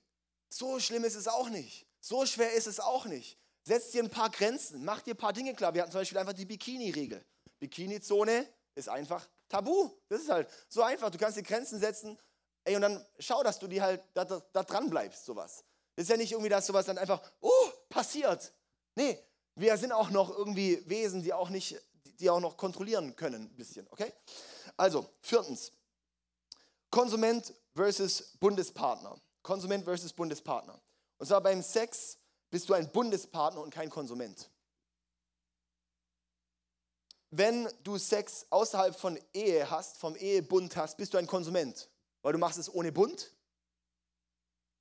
so schlimm ist es auch nicht. So schwer ist es auch nicht. Setz dir ein paar Grenzen, mach dir ein paar Dinge klar. Wir hatten zum Beispiel einfach die Bikini-Regel. Bikini-Zone ist einfach tabu. Das ist halt so einfach. Du kannst dir Grenzen setzen, ey, und dann schau, dass du die halt da, da, da dran bleibst, sowas. Das ist ja nicht irgendwie, dass sowas dann einfach, oh, passiert. Nee, wir sind auch noch irgendwie Wesen, die auch nicht, die auch noch kontrollieren können, ein bisschen, okay? Also, viertens, Konsument versus Bundespartner. Konsument versus Bundespartner. Und zwar beim Sex bist du ein Bundespartner und kein Konsument. Wenn du Sex außerhalb von Ehe hast, vom Ehebund hast, bist du ein Konsument, weil du machst es ohne Bund,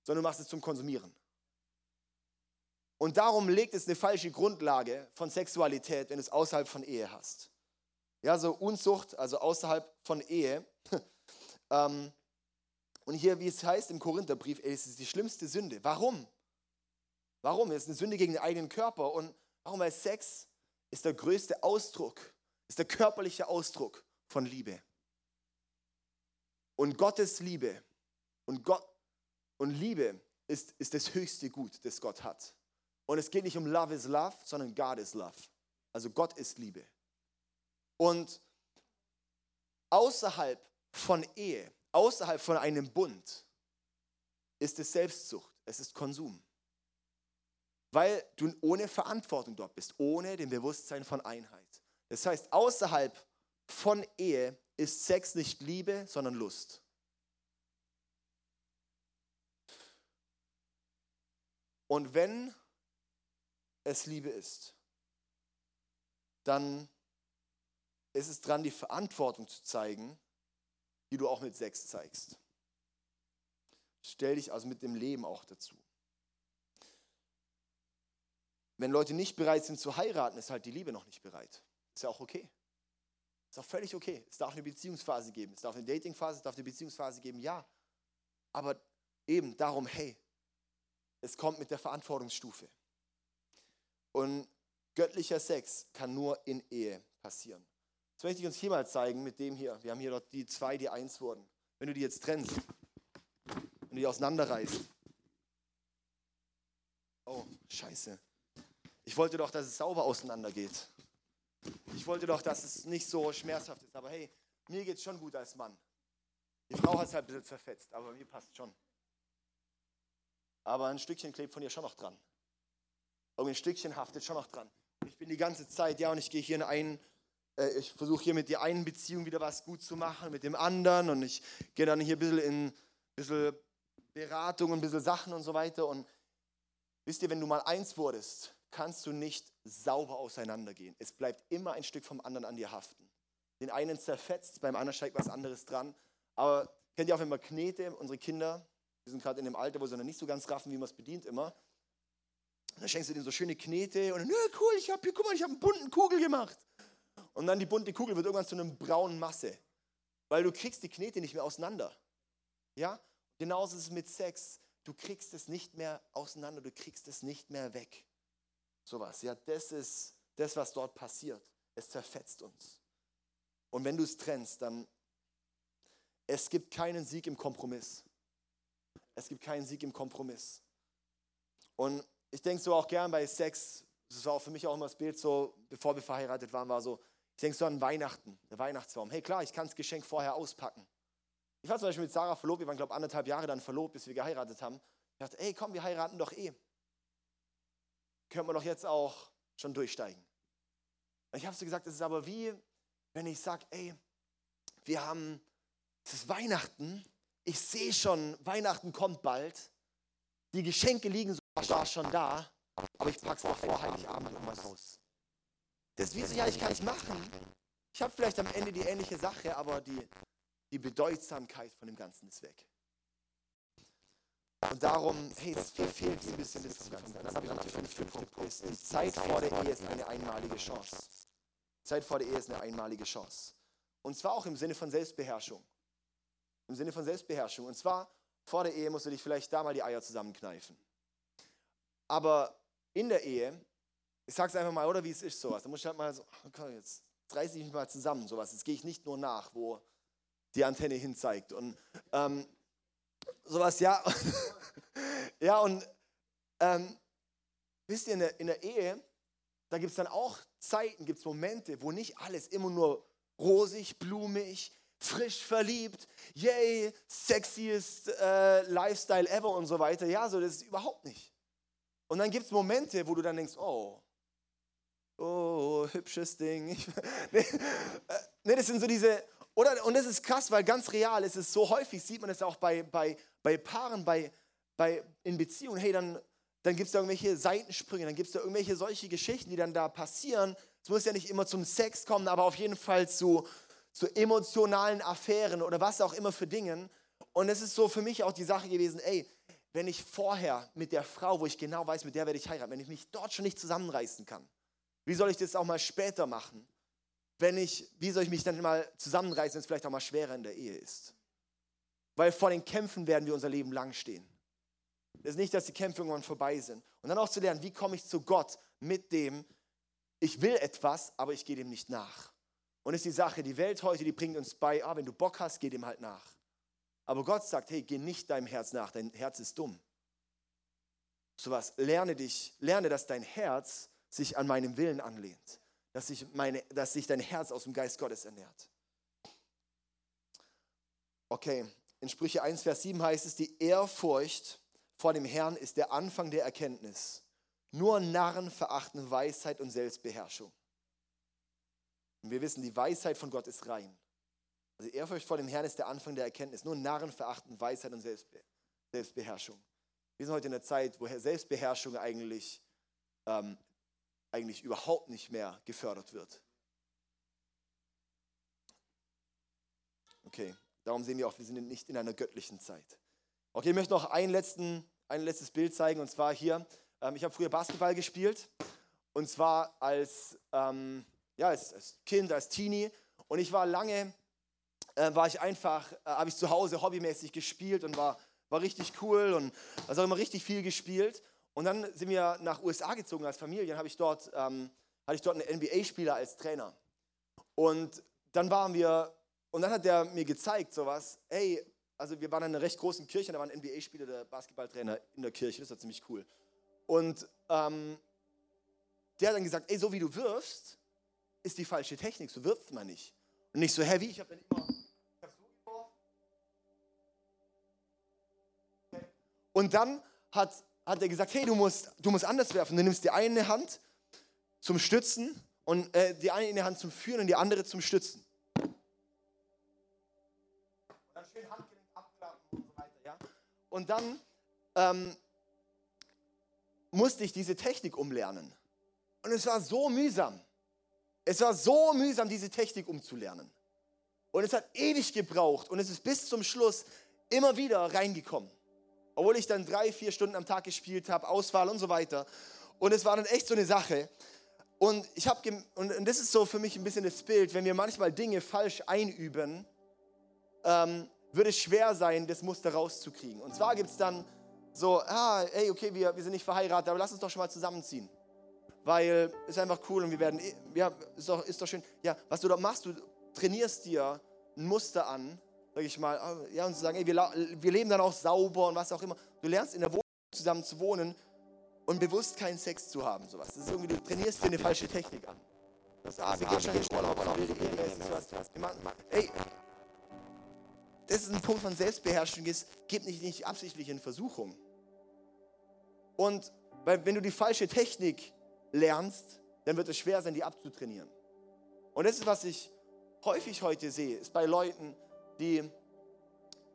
sondern du machst es zum Konsumieren. Und darum legt es eine falsche Grundlage von Sexualität, wenn du es außerhalb von Ehe hast. Ja, so Unzucht, also außerhalb von Ehe. ähm, und hier, wie es heißt im Korintherbrief, ey, es ist die schlimmste Sünde. Warum? Warum? Es ist eine Sünde gegen den eigenen Körper. Und warum? Weil Sex ist der größte Ausdruck, ist der körperliche Ausdruck von Liebe. Und Gottes Liebe und, Gott, und Liebe ist, ist das höchste Gut, das Gott hat. Und es geht nicht um Love is Love, sondern God is Love. Also Gott ist Liebe. Und außerhalb von Ehe, außerhalb von einem Bund, ist es Selbstsucht, es ist Konsum. Weil du ohne Verantwortung dort bist, ohne dem Bewusstsein von Einheit. Das heißt, außerhalb von Ehe ist Sex nicht Liebe, sondern Lust. Und wenn es Liebe ist, dann ist es dran, die Verantwortung zu zeigen, die du auch mit Sex zeigst. Stell dich also mit dem Leben auch dazu. Wenn Leute nicht bereit sind zu heiraten, ist halt die Liebe noch nicht bereit. Ist ja auch okay. Ist auch völlig okay. Es darf eine Beziehungsphase geben. Es darf eine Datingphase, es darf eine Beziehungsphase geben, ja. Aber eben darum, hey, es kommt mit der Verantwortungsstufe. Und göttlicher Sex kann nur in Ehe passieren. Das möchte ich uns hier mal zeigen mit dem hier. Wir haben hier dort die zwei, die eins wurden. Wenn du die jetzt trennst, wenn du die auseinanderreißt. Oh, scheiße. Ich wollte doch, dass es sauber auseinandergeht. Ich wollte doch, dass es nicht so schmerzhaft ist. Aber hey, mir geht es schon gut als Mann. Die Frau hat es halt ein bisschen zerfetzt, aber mir passt schon. Aber ein Stückchen klebt von ihr schon noch dran. Irgendwie ein Stückchen haftet schon noch dran. Ich bin die ganze Zeit, ja, und ich gehe hier in einen äh, ich versuche hier mit der einen Beziehung wieder was gut zu machen, mit dem anderen und ich gehe dann hier ein bisschen in ein bisschen Beratung, ein bisschen Sachen und so weiter. Und wisst ihr, wenn du mal eins wurdest, kannst du nicht sauber auseinandergehen. Es bleibt immer ein Stück vom anderen an dir haften. Den einen zerfetzt, beim anderen steigt was anderes dran. Aber kennt ihr auch, man Knete, unsere Kinder, Wir sind gerade in dem Alter, wo sie noch nicht so ganz raffen, wie man es bedient immer. Dann schenkst du denen so schöne Knete und dann, cool, ich habe hier, guck mal, ich habe einen bunten Kugel gemacht. Und dann die bunte Kugel wird irgendwann zu einer braunen Masse. Weil du kriegst die Knete nicht mehr auseinander. Ja? Genauso ist es mit Sex. Du kriegst es nicht mehr auseinander, du kriegst es nicht mehr weg. Sowas. Ja, das ist das, was dort passiert. Es zerfetzt uns. Und wenn du es trennst, dann es gibt keinen Sieg im Kompromiss. Es gibt keinen Sieg im Kompromiss. Und ich denke so auch gern bei Sex, das war auch für mich auch immer das Bild so, bevor wir verheiratet waren, war so, ich denke so an Weihnachten, der Weihnachtsbaum. Hey klar, ich kann das Geschenk vorher auspacken. Ich war zum Beispiel mit Sarah verlobt, wir waren glaube ich anderthalb Jahre dann verlobt, bis wir geheiratet haben. Ich dachte, ey komm, wir heiraten doch eh. Können wir doch jetzt auch schon durchsteigen. Ich habe so gesagt, es ist aber wie, wenn ich sage, ey, wir haben, es ist Weihnachten, ich sehe schon, Weihnachten kommt bald, die Geschenke liegen so schon da, aber ich packe es doch vor Heiligabend irgendwann aus. Das ist wie so, ja, ich kann es machen. Ich habe vielleicht am Ende die ähnliche Sache, aber die, die Bedeutsamkeit von dem Ganzen ist weg. Und darum, hey, es fehlt ein bisschen das Ganze. Dann habe ich noch den fünften Punkt. Die Zeit vor der Ehe ist eine einmalige Chance. Zeit vor der Ehe ist eine einmalige Chance. Und zwar auch im Sinne von Selbstbeherrschung. Im Sinne von Selbstbeherrschung. Und zwar vor der Ehe musst du dich vielleicht da mal die Eier zusammenkneifen. Aber in der Ehe, ich sag's einfach mal, oder wie es ist, sowas. Da muss ich halt mal so, okay, jetzt reiße ich mich mal zusammen, sowas. Jetzt gehe ich nicht nur nach, wo die Antenne hin zeigt. Und ähm, sowas, ja. ja, und ähm, wisst ihr, in der, in der Ehe, da gibt es dann auch Zeiten, gibt es Momente, wo nicht alles immer nur rosig, blumig, frisch verliebt, yay, sexiest äh, Lifestyle ever und so weiter. Ja, so das ist überhaupt nicht. Und dann gibt es Momente, wo du dann denkst, oh, oh, hübsches Ding. äh, nee, das sind so diese, oder, und das ist krass, weil ganz real ist es so häufig, sieht man es auch bei, bei, bei Paaren, bei, bei, in Beziehungen, hey, dann dann gibt es da irgendwelche Seitensprünge, dann gibt es da irgendwelche solche Geschichten, die dann da passieren. Es muss ja nicht immer zum Sex kommen, aber auf jeden Fall zu, zu emotionalen Affären oder was auch immer für Dingen. Und es ist so für mich auch die Sache gewesen, ey, wenn ich vorher mit der Frau, wo ich genau weiß, mit der werde ich heiraten, wenn ich mich dort schon nicht zusammenreißen kann, wie soll ich das auch mal später machen? Wenn ich, wie soll ich mich dann mal zusammenreißen, wenn es vielleicht auch mal schwerer in der Ehe ist? Weil vor den Kämpfen werden wir unser Leben lang stehen. Das ist nicht, dass die Kämpfe irgendwann vorbei sind. Und dann auch zu lernen, wie komme ich zu Gott mit dem, ich will etwas, aber ich gehe dem nicht nach. Und ist die Sache, die Welt heute, die bringt uns bei, ah, wenn du Bock hast, geh dem halt nach. Aber Gott sagt, hey, geh nicht deinem Herz nach, dein Herz ist dumm. So was, lerne dich, lerne, dass dein Herz sich an meinem Willen anlehnt. Dass sich, meine, dass sich dein Herz aus dem Geist Gottes ernährt. Okay, in Sprüche 1, Vers 7 heißt es, die Ehrfurcht vor dem Herrn ist der Anfang der Erkenntnis. Nur Narren verachten Weisheit und Selbstbeherrschung. Und wir wissen, die Weisheit von Gott ist rein. Also Ehrfurcht vor dem Herrn ist der Anfang der Erkenntnis. Nur Narren verachten Weisheit und Selbstbe Selbstbeherrschung. Wir sind heute in einer Zeit, wo Selbstbeherrschung eigentlich, ähm, eigentlich überhaupt nicht mehr gefördert wird. Okay, darum sehen wir auch, wir sind nicht in einer göttlichen Zeit. Okay, ich möchte noch einen letzten, ein letztes Bild zeigen und zwar hier. Ähm, ich habe früher Basketball gespielt und zwar als, ähm, ja, als, als, Kind, als Teenie und ich war lange, äh, war ich einfach, äh, habe ich zu Hause hobbymäßig gespielt und war, war richtig cool und also immer richtig viel gespielt. Und dann sind wir nach USA gezogen als Familie, habe ich dort, ähm, hatte ich dort einen NBA-Spieler als Trainer. Und dann waren wir, und dann hat der mir gezeigt, sowas, hey, also wir waren in einer recht großen Kirche, da war ein NBA-Spieler, der Basketballtrainer in der Kirche, das war ziemlich cool. Und ähm, der hat dann gesagt, ey, so wie du wirfst, ist die falsche Technik, so wirft man nicht. Und nicht so heavy, ich habe dann immer, Und dann hat, hat er gesagt, hey, du musst, du musst anders werfen. Du nimmst die eine Hand zum Stützen und äh, die eine Hand zum Führen und die andere zum Stützen. Und dann schön Hand und dann ähm, musste ich diese Technik umlernen. Und es war so mühsam. Es war so mühsam, diese Technik umzulernen. Und es hat ewig gebraucht und es ist bis zum Schluss immer wieder reingekommen. Obwohl ich dann drei, vier Stunden am Tag gespielt habe, Auswahl und so weiter. Und es war dann echt so eine Sache. Und ich habe und, das ist so für mich ein bisschen das Bild, wenn wir manchmal Dinge falsch einüben, ähm, wird es schwer sein, das Muster rauszukriegen. Und zwar gibt es dann so, ah, ey, okay, wir, wir sind nicht verheiratet, aber lass uns doch schon mal zusammenziehen. Weil es ist einfach cool und wir werden, ja, ist doch, ist doch schön. Ja, was du da machst, du trainierst dir ein Muster an, sag ich mal, ah, ja, und zu sagen, ey, wir, wir leben dann auch sauber und was auch immer. Du lernst in der Wohnung zusammen zu wohnen und bewusst keinen Sex zu haben. Sowas. Das ist irgendwie, du trainierst dir eine falsche Technik an. Das schon in Urlaub, Ey, das ist ein Punkt von Selbstbeherrschung, ist, gib nicht, nicht absichtlich in Versuchung. Und weil, wenn du die falsche Technik lernst, dann wird es schwer sein, die abzutrainieren. Und das ist, was ich häufig heute sehe, ist bei Leuten, die,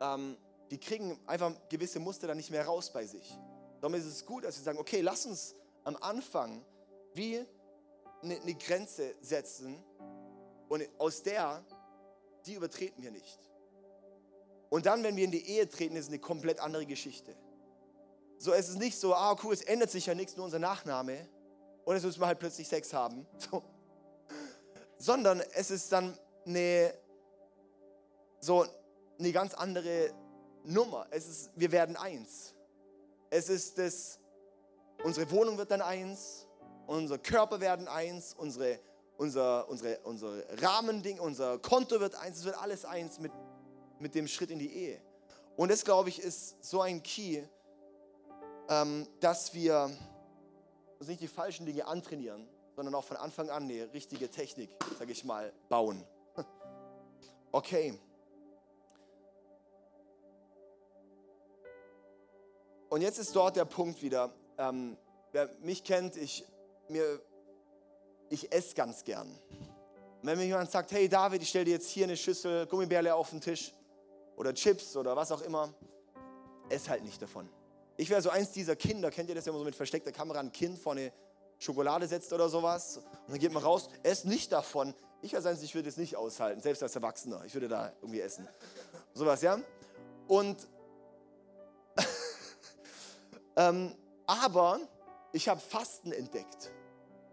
ähm, die kriegen einfach gewisse Muster dann nicht mehr raus bei sich. Darum ist es gut, dass wir sagen, okay, lass uns am Anfang wie eine, eine Grenze setzen und aus der, die übertreten wir nicht. Und dann, wenn wir in die Ehe treten, ist es eine komplett andere Geschichte. So, es ist nicht so, ah cool, es ändert sich ja nichts, nur unser Nachname und jetzt müssen wir halt plötzlich Sex haben. So. Sondern es ist dann eine, so eine ganz andere Nummer. Es ist, wir werden eins. Es ist das, unsere Wohnung wird dann eins, unser Körper werden eins, unsere, unser, unsere, unsere Rahmending, unser Konto wird eins, es wird alles eins mit, mit dem Schritt in die Ehe. Und das, glaube ich, ist so ein Key, ähm, dass wir uns nicht die falschen Dinge antrainieren, sondern auch von Anfang an eine richtige Technik, sage ich mal, bauen. Okay. Und jetzt ist dort der Punkt wieder. Ähm, wer mich kennt, ich, ich esse ganz gern. Und wenn mir jemand sagt, hey David, ich stelle dir jetzt hier eine Schüssel Gummibärle auf den Tisch oder Chips oder was auch immer, ess halt nicht davon. Ich wäre so eins dieser Kinder, kennt ihr das, wenn man so mit versteckter Kamera ein Kind vor eine Schokolade setzt oder sowas und dann geht man raus, ess nicht davon. Ich wäre eins, ich würde es nicht aushalten, selbst als Erwachsener. Ich würde da irgendwie essen. Sowas, ja? Und ähm, aber ich habe Fasten entdeckt.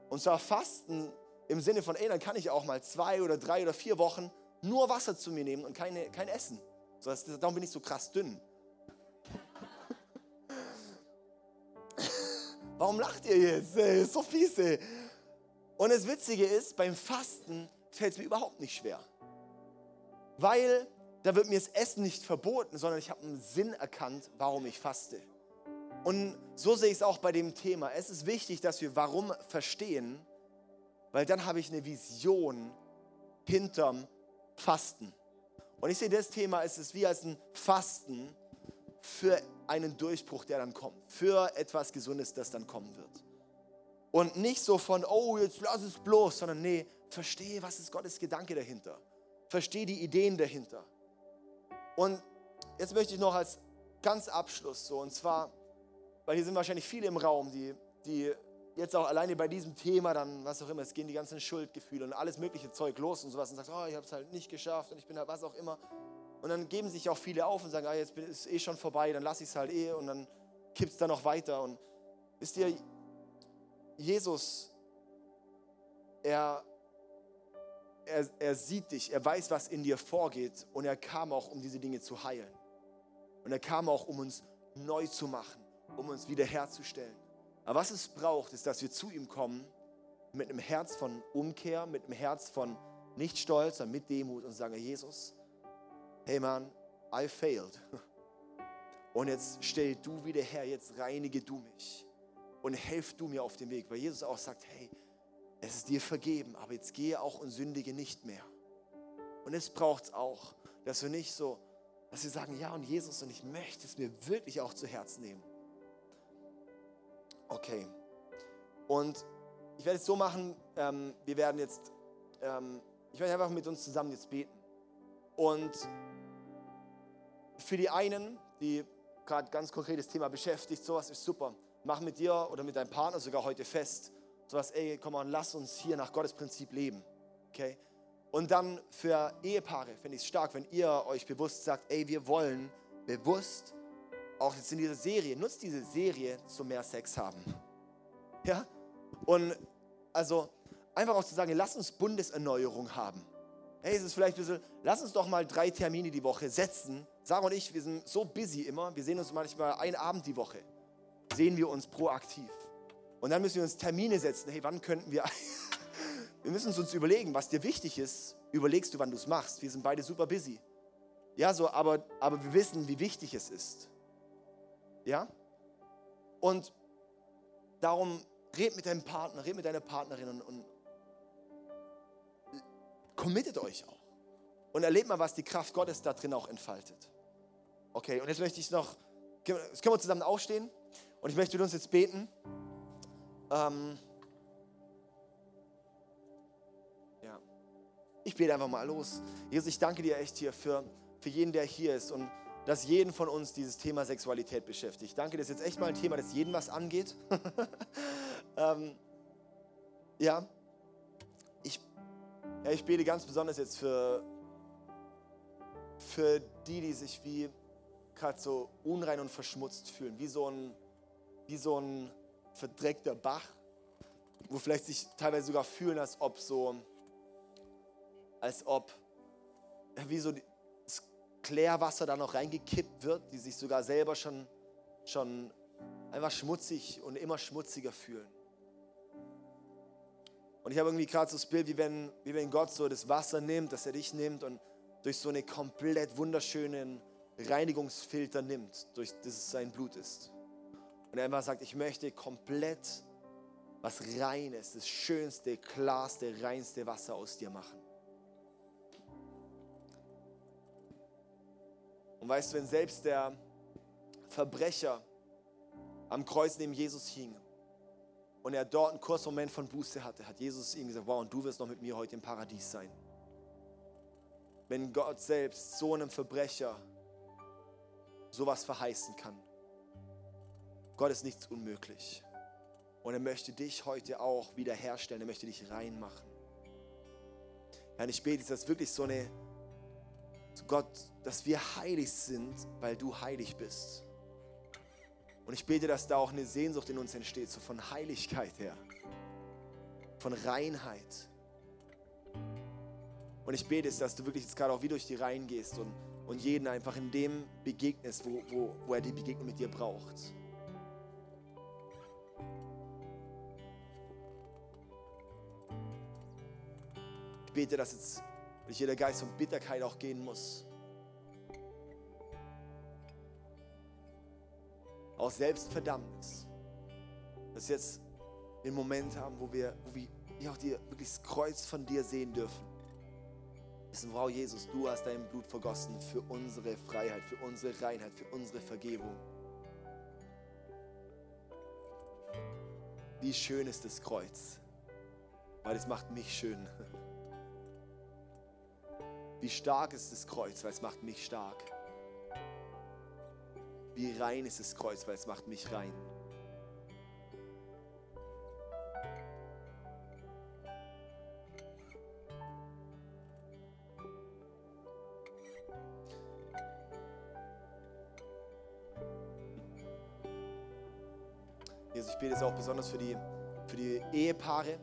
Und zwar Fasten im Sinne von, ey, dann kann ich auch mal zwei oder drei oder vier Wochen nur Wasser zu mir nehmen und keine, kein Essen. So, das, darum bin ich so krass dünn. Warum lacht ihr jetzt? Ey, so fies, ey. Und das Witzige ist, beim Fasten fällt es mir überhaupt nicht schwer. Weil da wird mir das Essen nicht verboten, sondern ich habe einen Sinn erkannt, warum ich faste. Und so sehe ich es auch bei dem Thema. Es ist wichtig, dass wir warum verstehen, weil dann habe ich eine Vision hinterm Fasten. Und ich sehe das Thema, es ist wie als ein Fasten für einen Durchbruch, der dann kommt, für etwas Gesundes, das dann kommen wird. Und nicht so von, oh, jetzt lass es bloß, sondern nee, verstehe, was ist Gottes Gedanke dahinter. Verstehe die Ideen dahinter. Und jetzt möchte ich noch als ganz Abschluss so, und zwar, weil hier sind wahrscheinlich viele im Raum, die, die jetzt auch alleine bei diesem Thema dann, was auch immer, es gehen die ganzen Schuldgefühle und alles mögliche Zeug los und sowas und sagst, oh, ich habe es halt nicht geschafft und ich bin halt was auch immer. Und dann geben sich auch viele auf und sagen, ah, jetzt ist es eh schon vorbei, dann lasse ich es halt eh und dann kippt es dann noch weiter. Und wisst ihr, Jesus, er, er, er sieht dich, er weiß, was in dir vorgeht und er kam auch, um diese Dinge zu heilen. Und er kam auch, um uns neu zu machen um uns wiederherzustellen. Aber was es braucht, ist, dass wir zu ihm kommen mit einem Herz von Umkehr, mit einem Herz von nicht Stolz, sondern mit Demut und sagen, Jesus, hey Mann, I failed. Und jetzt stell du wieder her, jetzt reinige du mich und helf du mir auf dem Weg. Weil Jesus auch sagt, hey, es ist dir vergeben, aber jetzt gehe auch und sündige nicht mehr. Und es braucht es auch, dass wir nicht so, dass wir sagen, ja und Jesus und ich möchte es mir wirklich auch zu Herzen nehmen. Okay. Und ich werde es so machen, ähm, wir werden jetzt, ähm, ich werde einfach mit uns zusammen jetzt beten. Und für die einen, die gerade ganz konkretes Thema beschäftigt, sowas ist super. Mach mit dir oder mit deinem Partner sogar heute fest. Sowas, ey, komm mal, lass uns hier nach Gottes Prinzip leben. Okay? Und dann für Ehepaare finde ich es stark, wenn ihr euch bewusst sagt, ey, wir wollen bewusst auch jetzt in dieser Serie, nutzt diese Serie zum mehr Sex haben. Ja? Und also einfach auch zu sagen, lass uns Bundeserneuerung haben. Hey, es ist vielleicht ein bisschen, lass uns doch mal drei Termine die Woche setzen. Sarah und ich, wir sind so busy immer, wir sehen uns manchmal einen Abend die Woche, sehen wir uns proaktiv. Und dann müssen wir uns Termine setzen. Hey, wann könnten wir, wir müssen uns überlegen, was dir wichtig ist, überlegst du, wann du es machst. Wir sind beide super busy. Ja, so, aber, aber wir wissen, wie wichtig es ist. Ja? Und darum red mit deinem Partner, red mit deiner Partnerin und, und committet euch auch. Und erlebt mal, was die Kraft Gottes da drin auch entfaltet. Okay, und jetzt möchte ich noch, jetzt können wir zusammen aufstehen und ich möchte mit uns jetzt beten. Ähm, ja, ich bete einfach mal los. Jesus, ich danke dir echt hier für, für jeden, der hier ist und dass jeden von uns dieses Thema Sexualität beschäftigt. Danke, das ist jetzt echt mal ein Thema, das jeden was angeht. ähm, ja, ich, ja, ich bete ganz besonders jetzt für, für die, die sich wie gerade so unrein und verschmutzt fühlen, wie so ein, wie so ein verdreckter Bach, wo vielleicht sich teilweise sogar fühlen, als ob so, als ob, wie so das Klärwasser da noch reingekippt wird, die sich sogar selber schon, schon einfach schmutzig und immer schmutziger fühlen. Und ich habe irgendwie gerade so das Bild, wie wenn, wie wenn Gott so das Wasser nimmt, dass er dich nimmt und durch so einen komplett wunderschönen Reinigungsfilter nimmt, durch das es sein Blut ist. Und er einfach sagt, ich möchte komplett was Reines, das schönste, klarste, reinste Wasser aus dir machen. Und weißt du, wenn selbst der Verbrecher am Kreuz neben Jesus hing und er dort einen kurzen Moment von Buße hatte, hat Jesus ihm gesagt, wow, und du wirst noch mit mir heute im Paradies sein. Wenn Gott selbst so einem Verbrecher sowas verheißen kann. Gott ist nichts unmöglich. Und er möchte dich heute auch wiederherstellen. Er möchte dich reinmachen. Herr, ich bete, dass wirklich so eine, so Gott, dass wir heilig sind, weil du heilig bist. Und ich bete, dass da auch eine Sehnsucht in uns entsteht, so von Heiligkeit her, von Reinheit. Und ich bete, dass du wirklich jetzt gerade auch wie durch die Reihen gehst und und jeden einfach in dem begegnest, wo, wo, wo er die Begegnung mit dir braucht. Ich bete, dass jetzt durch jeder Geist von Bitterkeit auch gehen muss. Aus Selbstverdammnis. Dass wir jetzt den Moment haben, wo wir, wo wir auch dir, wirklich das Kreuz von dir sehen dürfen wissen, wow, Jesus, du hast dein Blut vergossen für unsere Freiheit, für unsere Reinheit, für unsere Vergebung. Wie schön ist das Kreuz, weil es macht mich schön. Wie stark ist das Kreuz, weil es macht mich stark. Wie rein ist das Kreuz, weil es macht mich rein. Jesus, ich bete jetzt auch besonders für die, für die Ehepaare.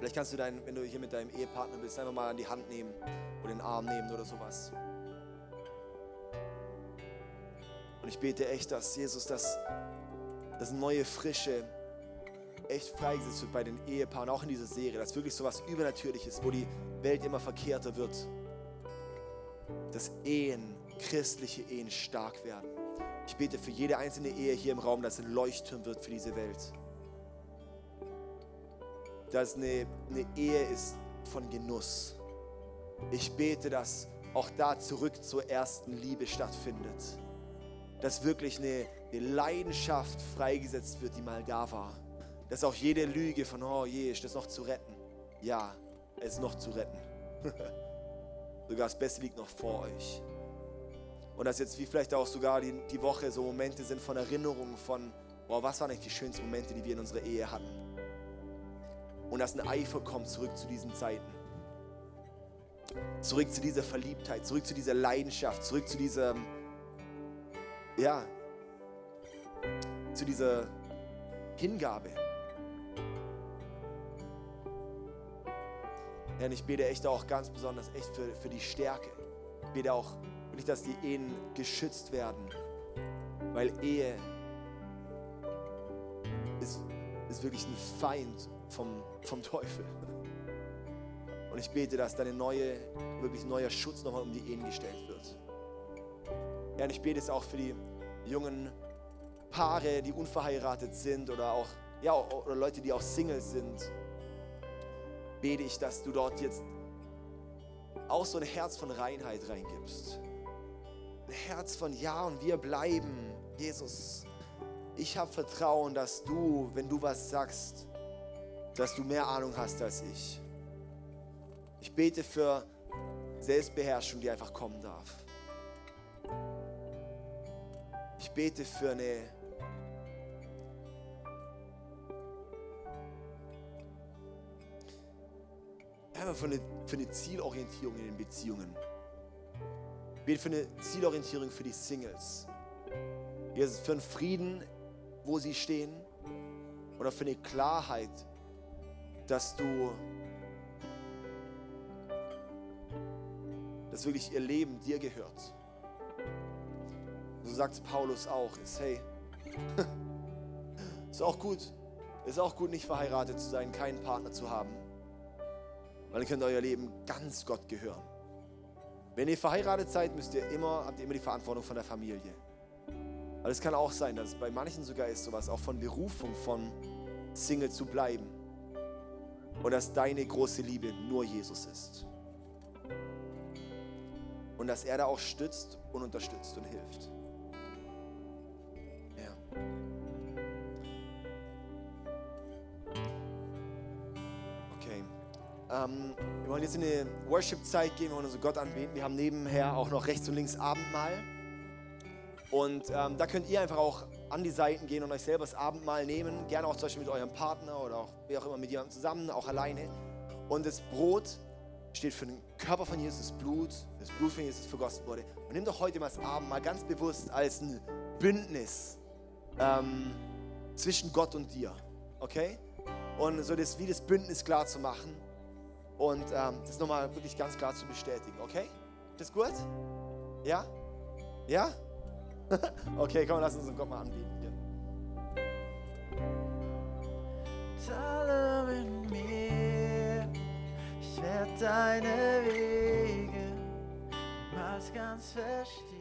Vielleicht kannst du, dein, wenn du hier mit deinem Ehepartner bist, einfach mal an die Hand nehmen oder den Arm nehmen oder sowas. Und ich bete echt, dass Jesus, dass das neue Frische echt freigesetzt wird bei den Ehepaaren, auch in dieser Serie, dass wirklich so was Übernatürliches, wo die Welt immer verkehrter wird, dass Ehen, christliche Ehen stark werden. Ich bete für jede einzelne Ehe hier im Raum, dass ein Leuchtturm wird für diese Welt. Dass eine, eine Ehe ist von Genuss. Ich bete, dass auch da zurück zur ersten Liebe stattfindet. Dass wirklich eine, eine Leidenschaft freigesetzt wird, die mal da war. Dass auch jede Lüge von, oh je, ist das noch zu retten? Ja, es ist noch zu retten. Sogar das Beste liegt noch vor euch. Und dass jetzt wie vielleicht auch sogar die, die Woche so Momente sind von Erinnerungen von, boah, was waren eigentlich die schönsten Momente, die wir in unserer Ehe hatten. Und dass ein Eifer kommt zurück zu diesen Zeiten. Zurück zu dieser Verliebtheit, zurück zu dieser Leidenschaft, zurück zu dieser, ja, zu dieser Hingabe. Ja, und ich bete echt auch ganz besonders echt für, für die Stärke. Ich bete auch wirklich, dass die Ehen geschützt werden. Weil Ehe ist, ist wirklich ein Feind vom, vom Teufel. Und ich bete, dass deine neue, wirklich neuer Schutz nochmal um die Ehen gestellt wird. Ja, und ich bete es auch für die jungen Paare, die unverheiratet sind oder auch ja, oder Leute, die auch Single sind. Bete ich, dass du dort jetzt auch so ein Herz von Reinheit reingibst. Ein Herz von Ja und wir bleiben, Jesus. Ich habe Vertrauen, dass du, wenn du was sagst, dass du mehr Ahnung hast als ich. Ich bete für Selbstbeherrschung, die einfach kommen darf. Ich bete für eine für eine, für eine Zielorientierung in den Beziehungen. Ich bete für eine Zielorientierung für die Singles. Jesus, für einen Frieden, wo sie stehen. Oder für eine Klarheit, dass du, dass wirklich ihr Leben dir gehört. So sagt Paulus auch, ist hey, ist auch gut, ist auch gut, nicht verheiratet zu sein, keinen Partner zu haben, weil dann könnt ihr euer Leben ganz Gott gehören. Wenn ihr verheiratet seid, müsst ihr immer, habt ihr immer die Verantwortung von der Familie. Aber es kann auch sein, dass es bei manchen sogar ist, sowas auch von Berufung von Single zu bleiben. Und dass deine große Liebe nur Jesus ist. Und dass er da auch stützt und unterstützt und hilft. Ja. Okay. Ähm, wir wollen jetzt in eine Worship-Zeit gehen, wir wollen unseren Gott anbeten. Wir haben nebenher auch noch rechts und links Abendmahl. Und ähm, da könnt ihr einfach auch an die Seiten gehen und euch selber das Abendmahl nehmen. Gerne auch zum Beispiel mit eurem Partner oder auch wie auch immer mit jemandem zusammen, auch alleine. Und das Brot steht für den Körper von Jesus, Blut, das Blut von Jesus vergossen wurde. Und nimm doch heute mal das Abendmahl ganz bewusst als ein Bündnis ähm, zwischen Gott und dir. Okay? Und so das, wie das Bündnis klar zu machen und ähm, das nochmal wirklich ganz klar zu bestätigen. Okay? Ist das gut? Ja? Ja? okay, komm, lass uns Gott mal anbieten. Ja. Deine Wege niemals ganz verstehen.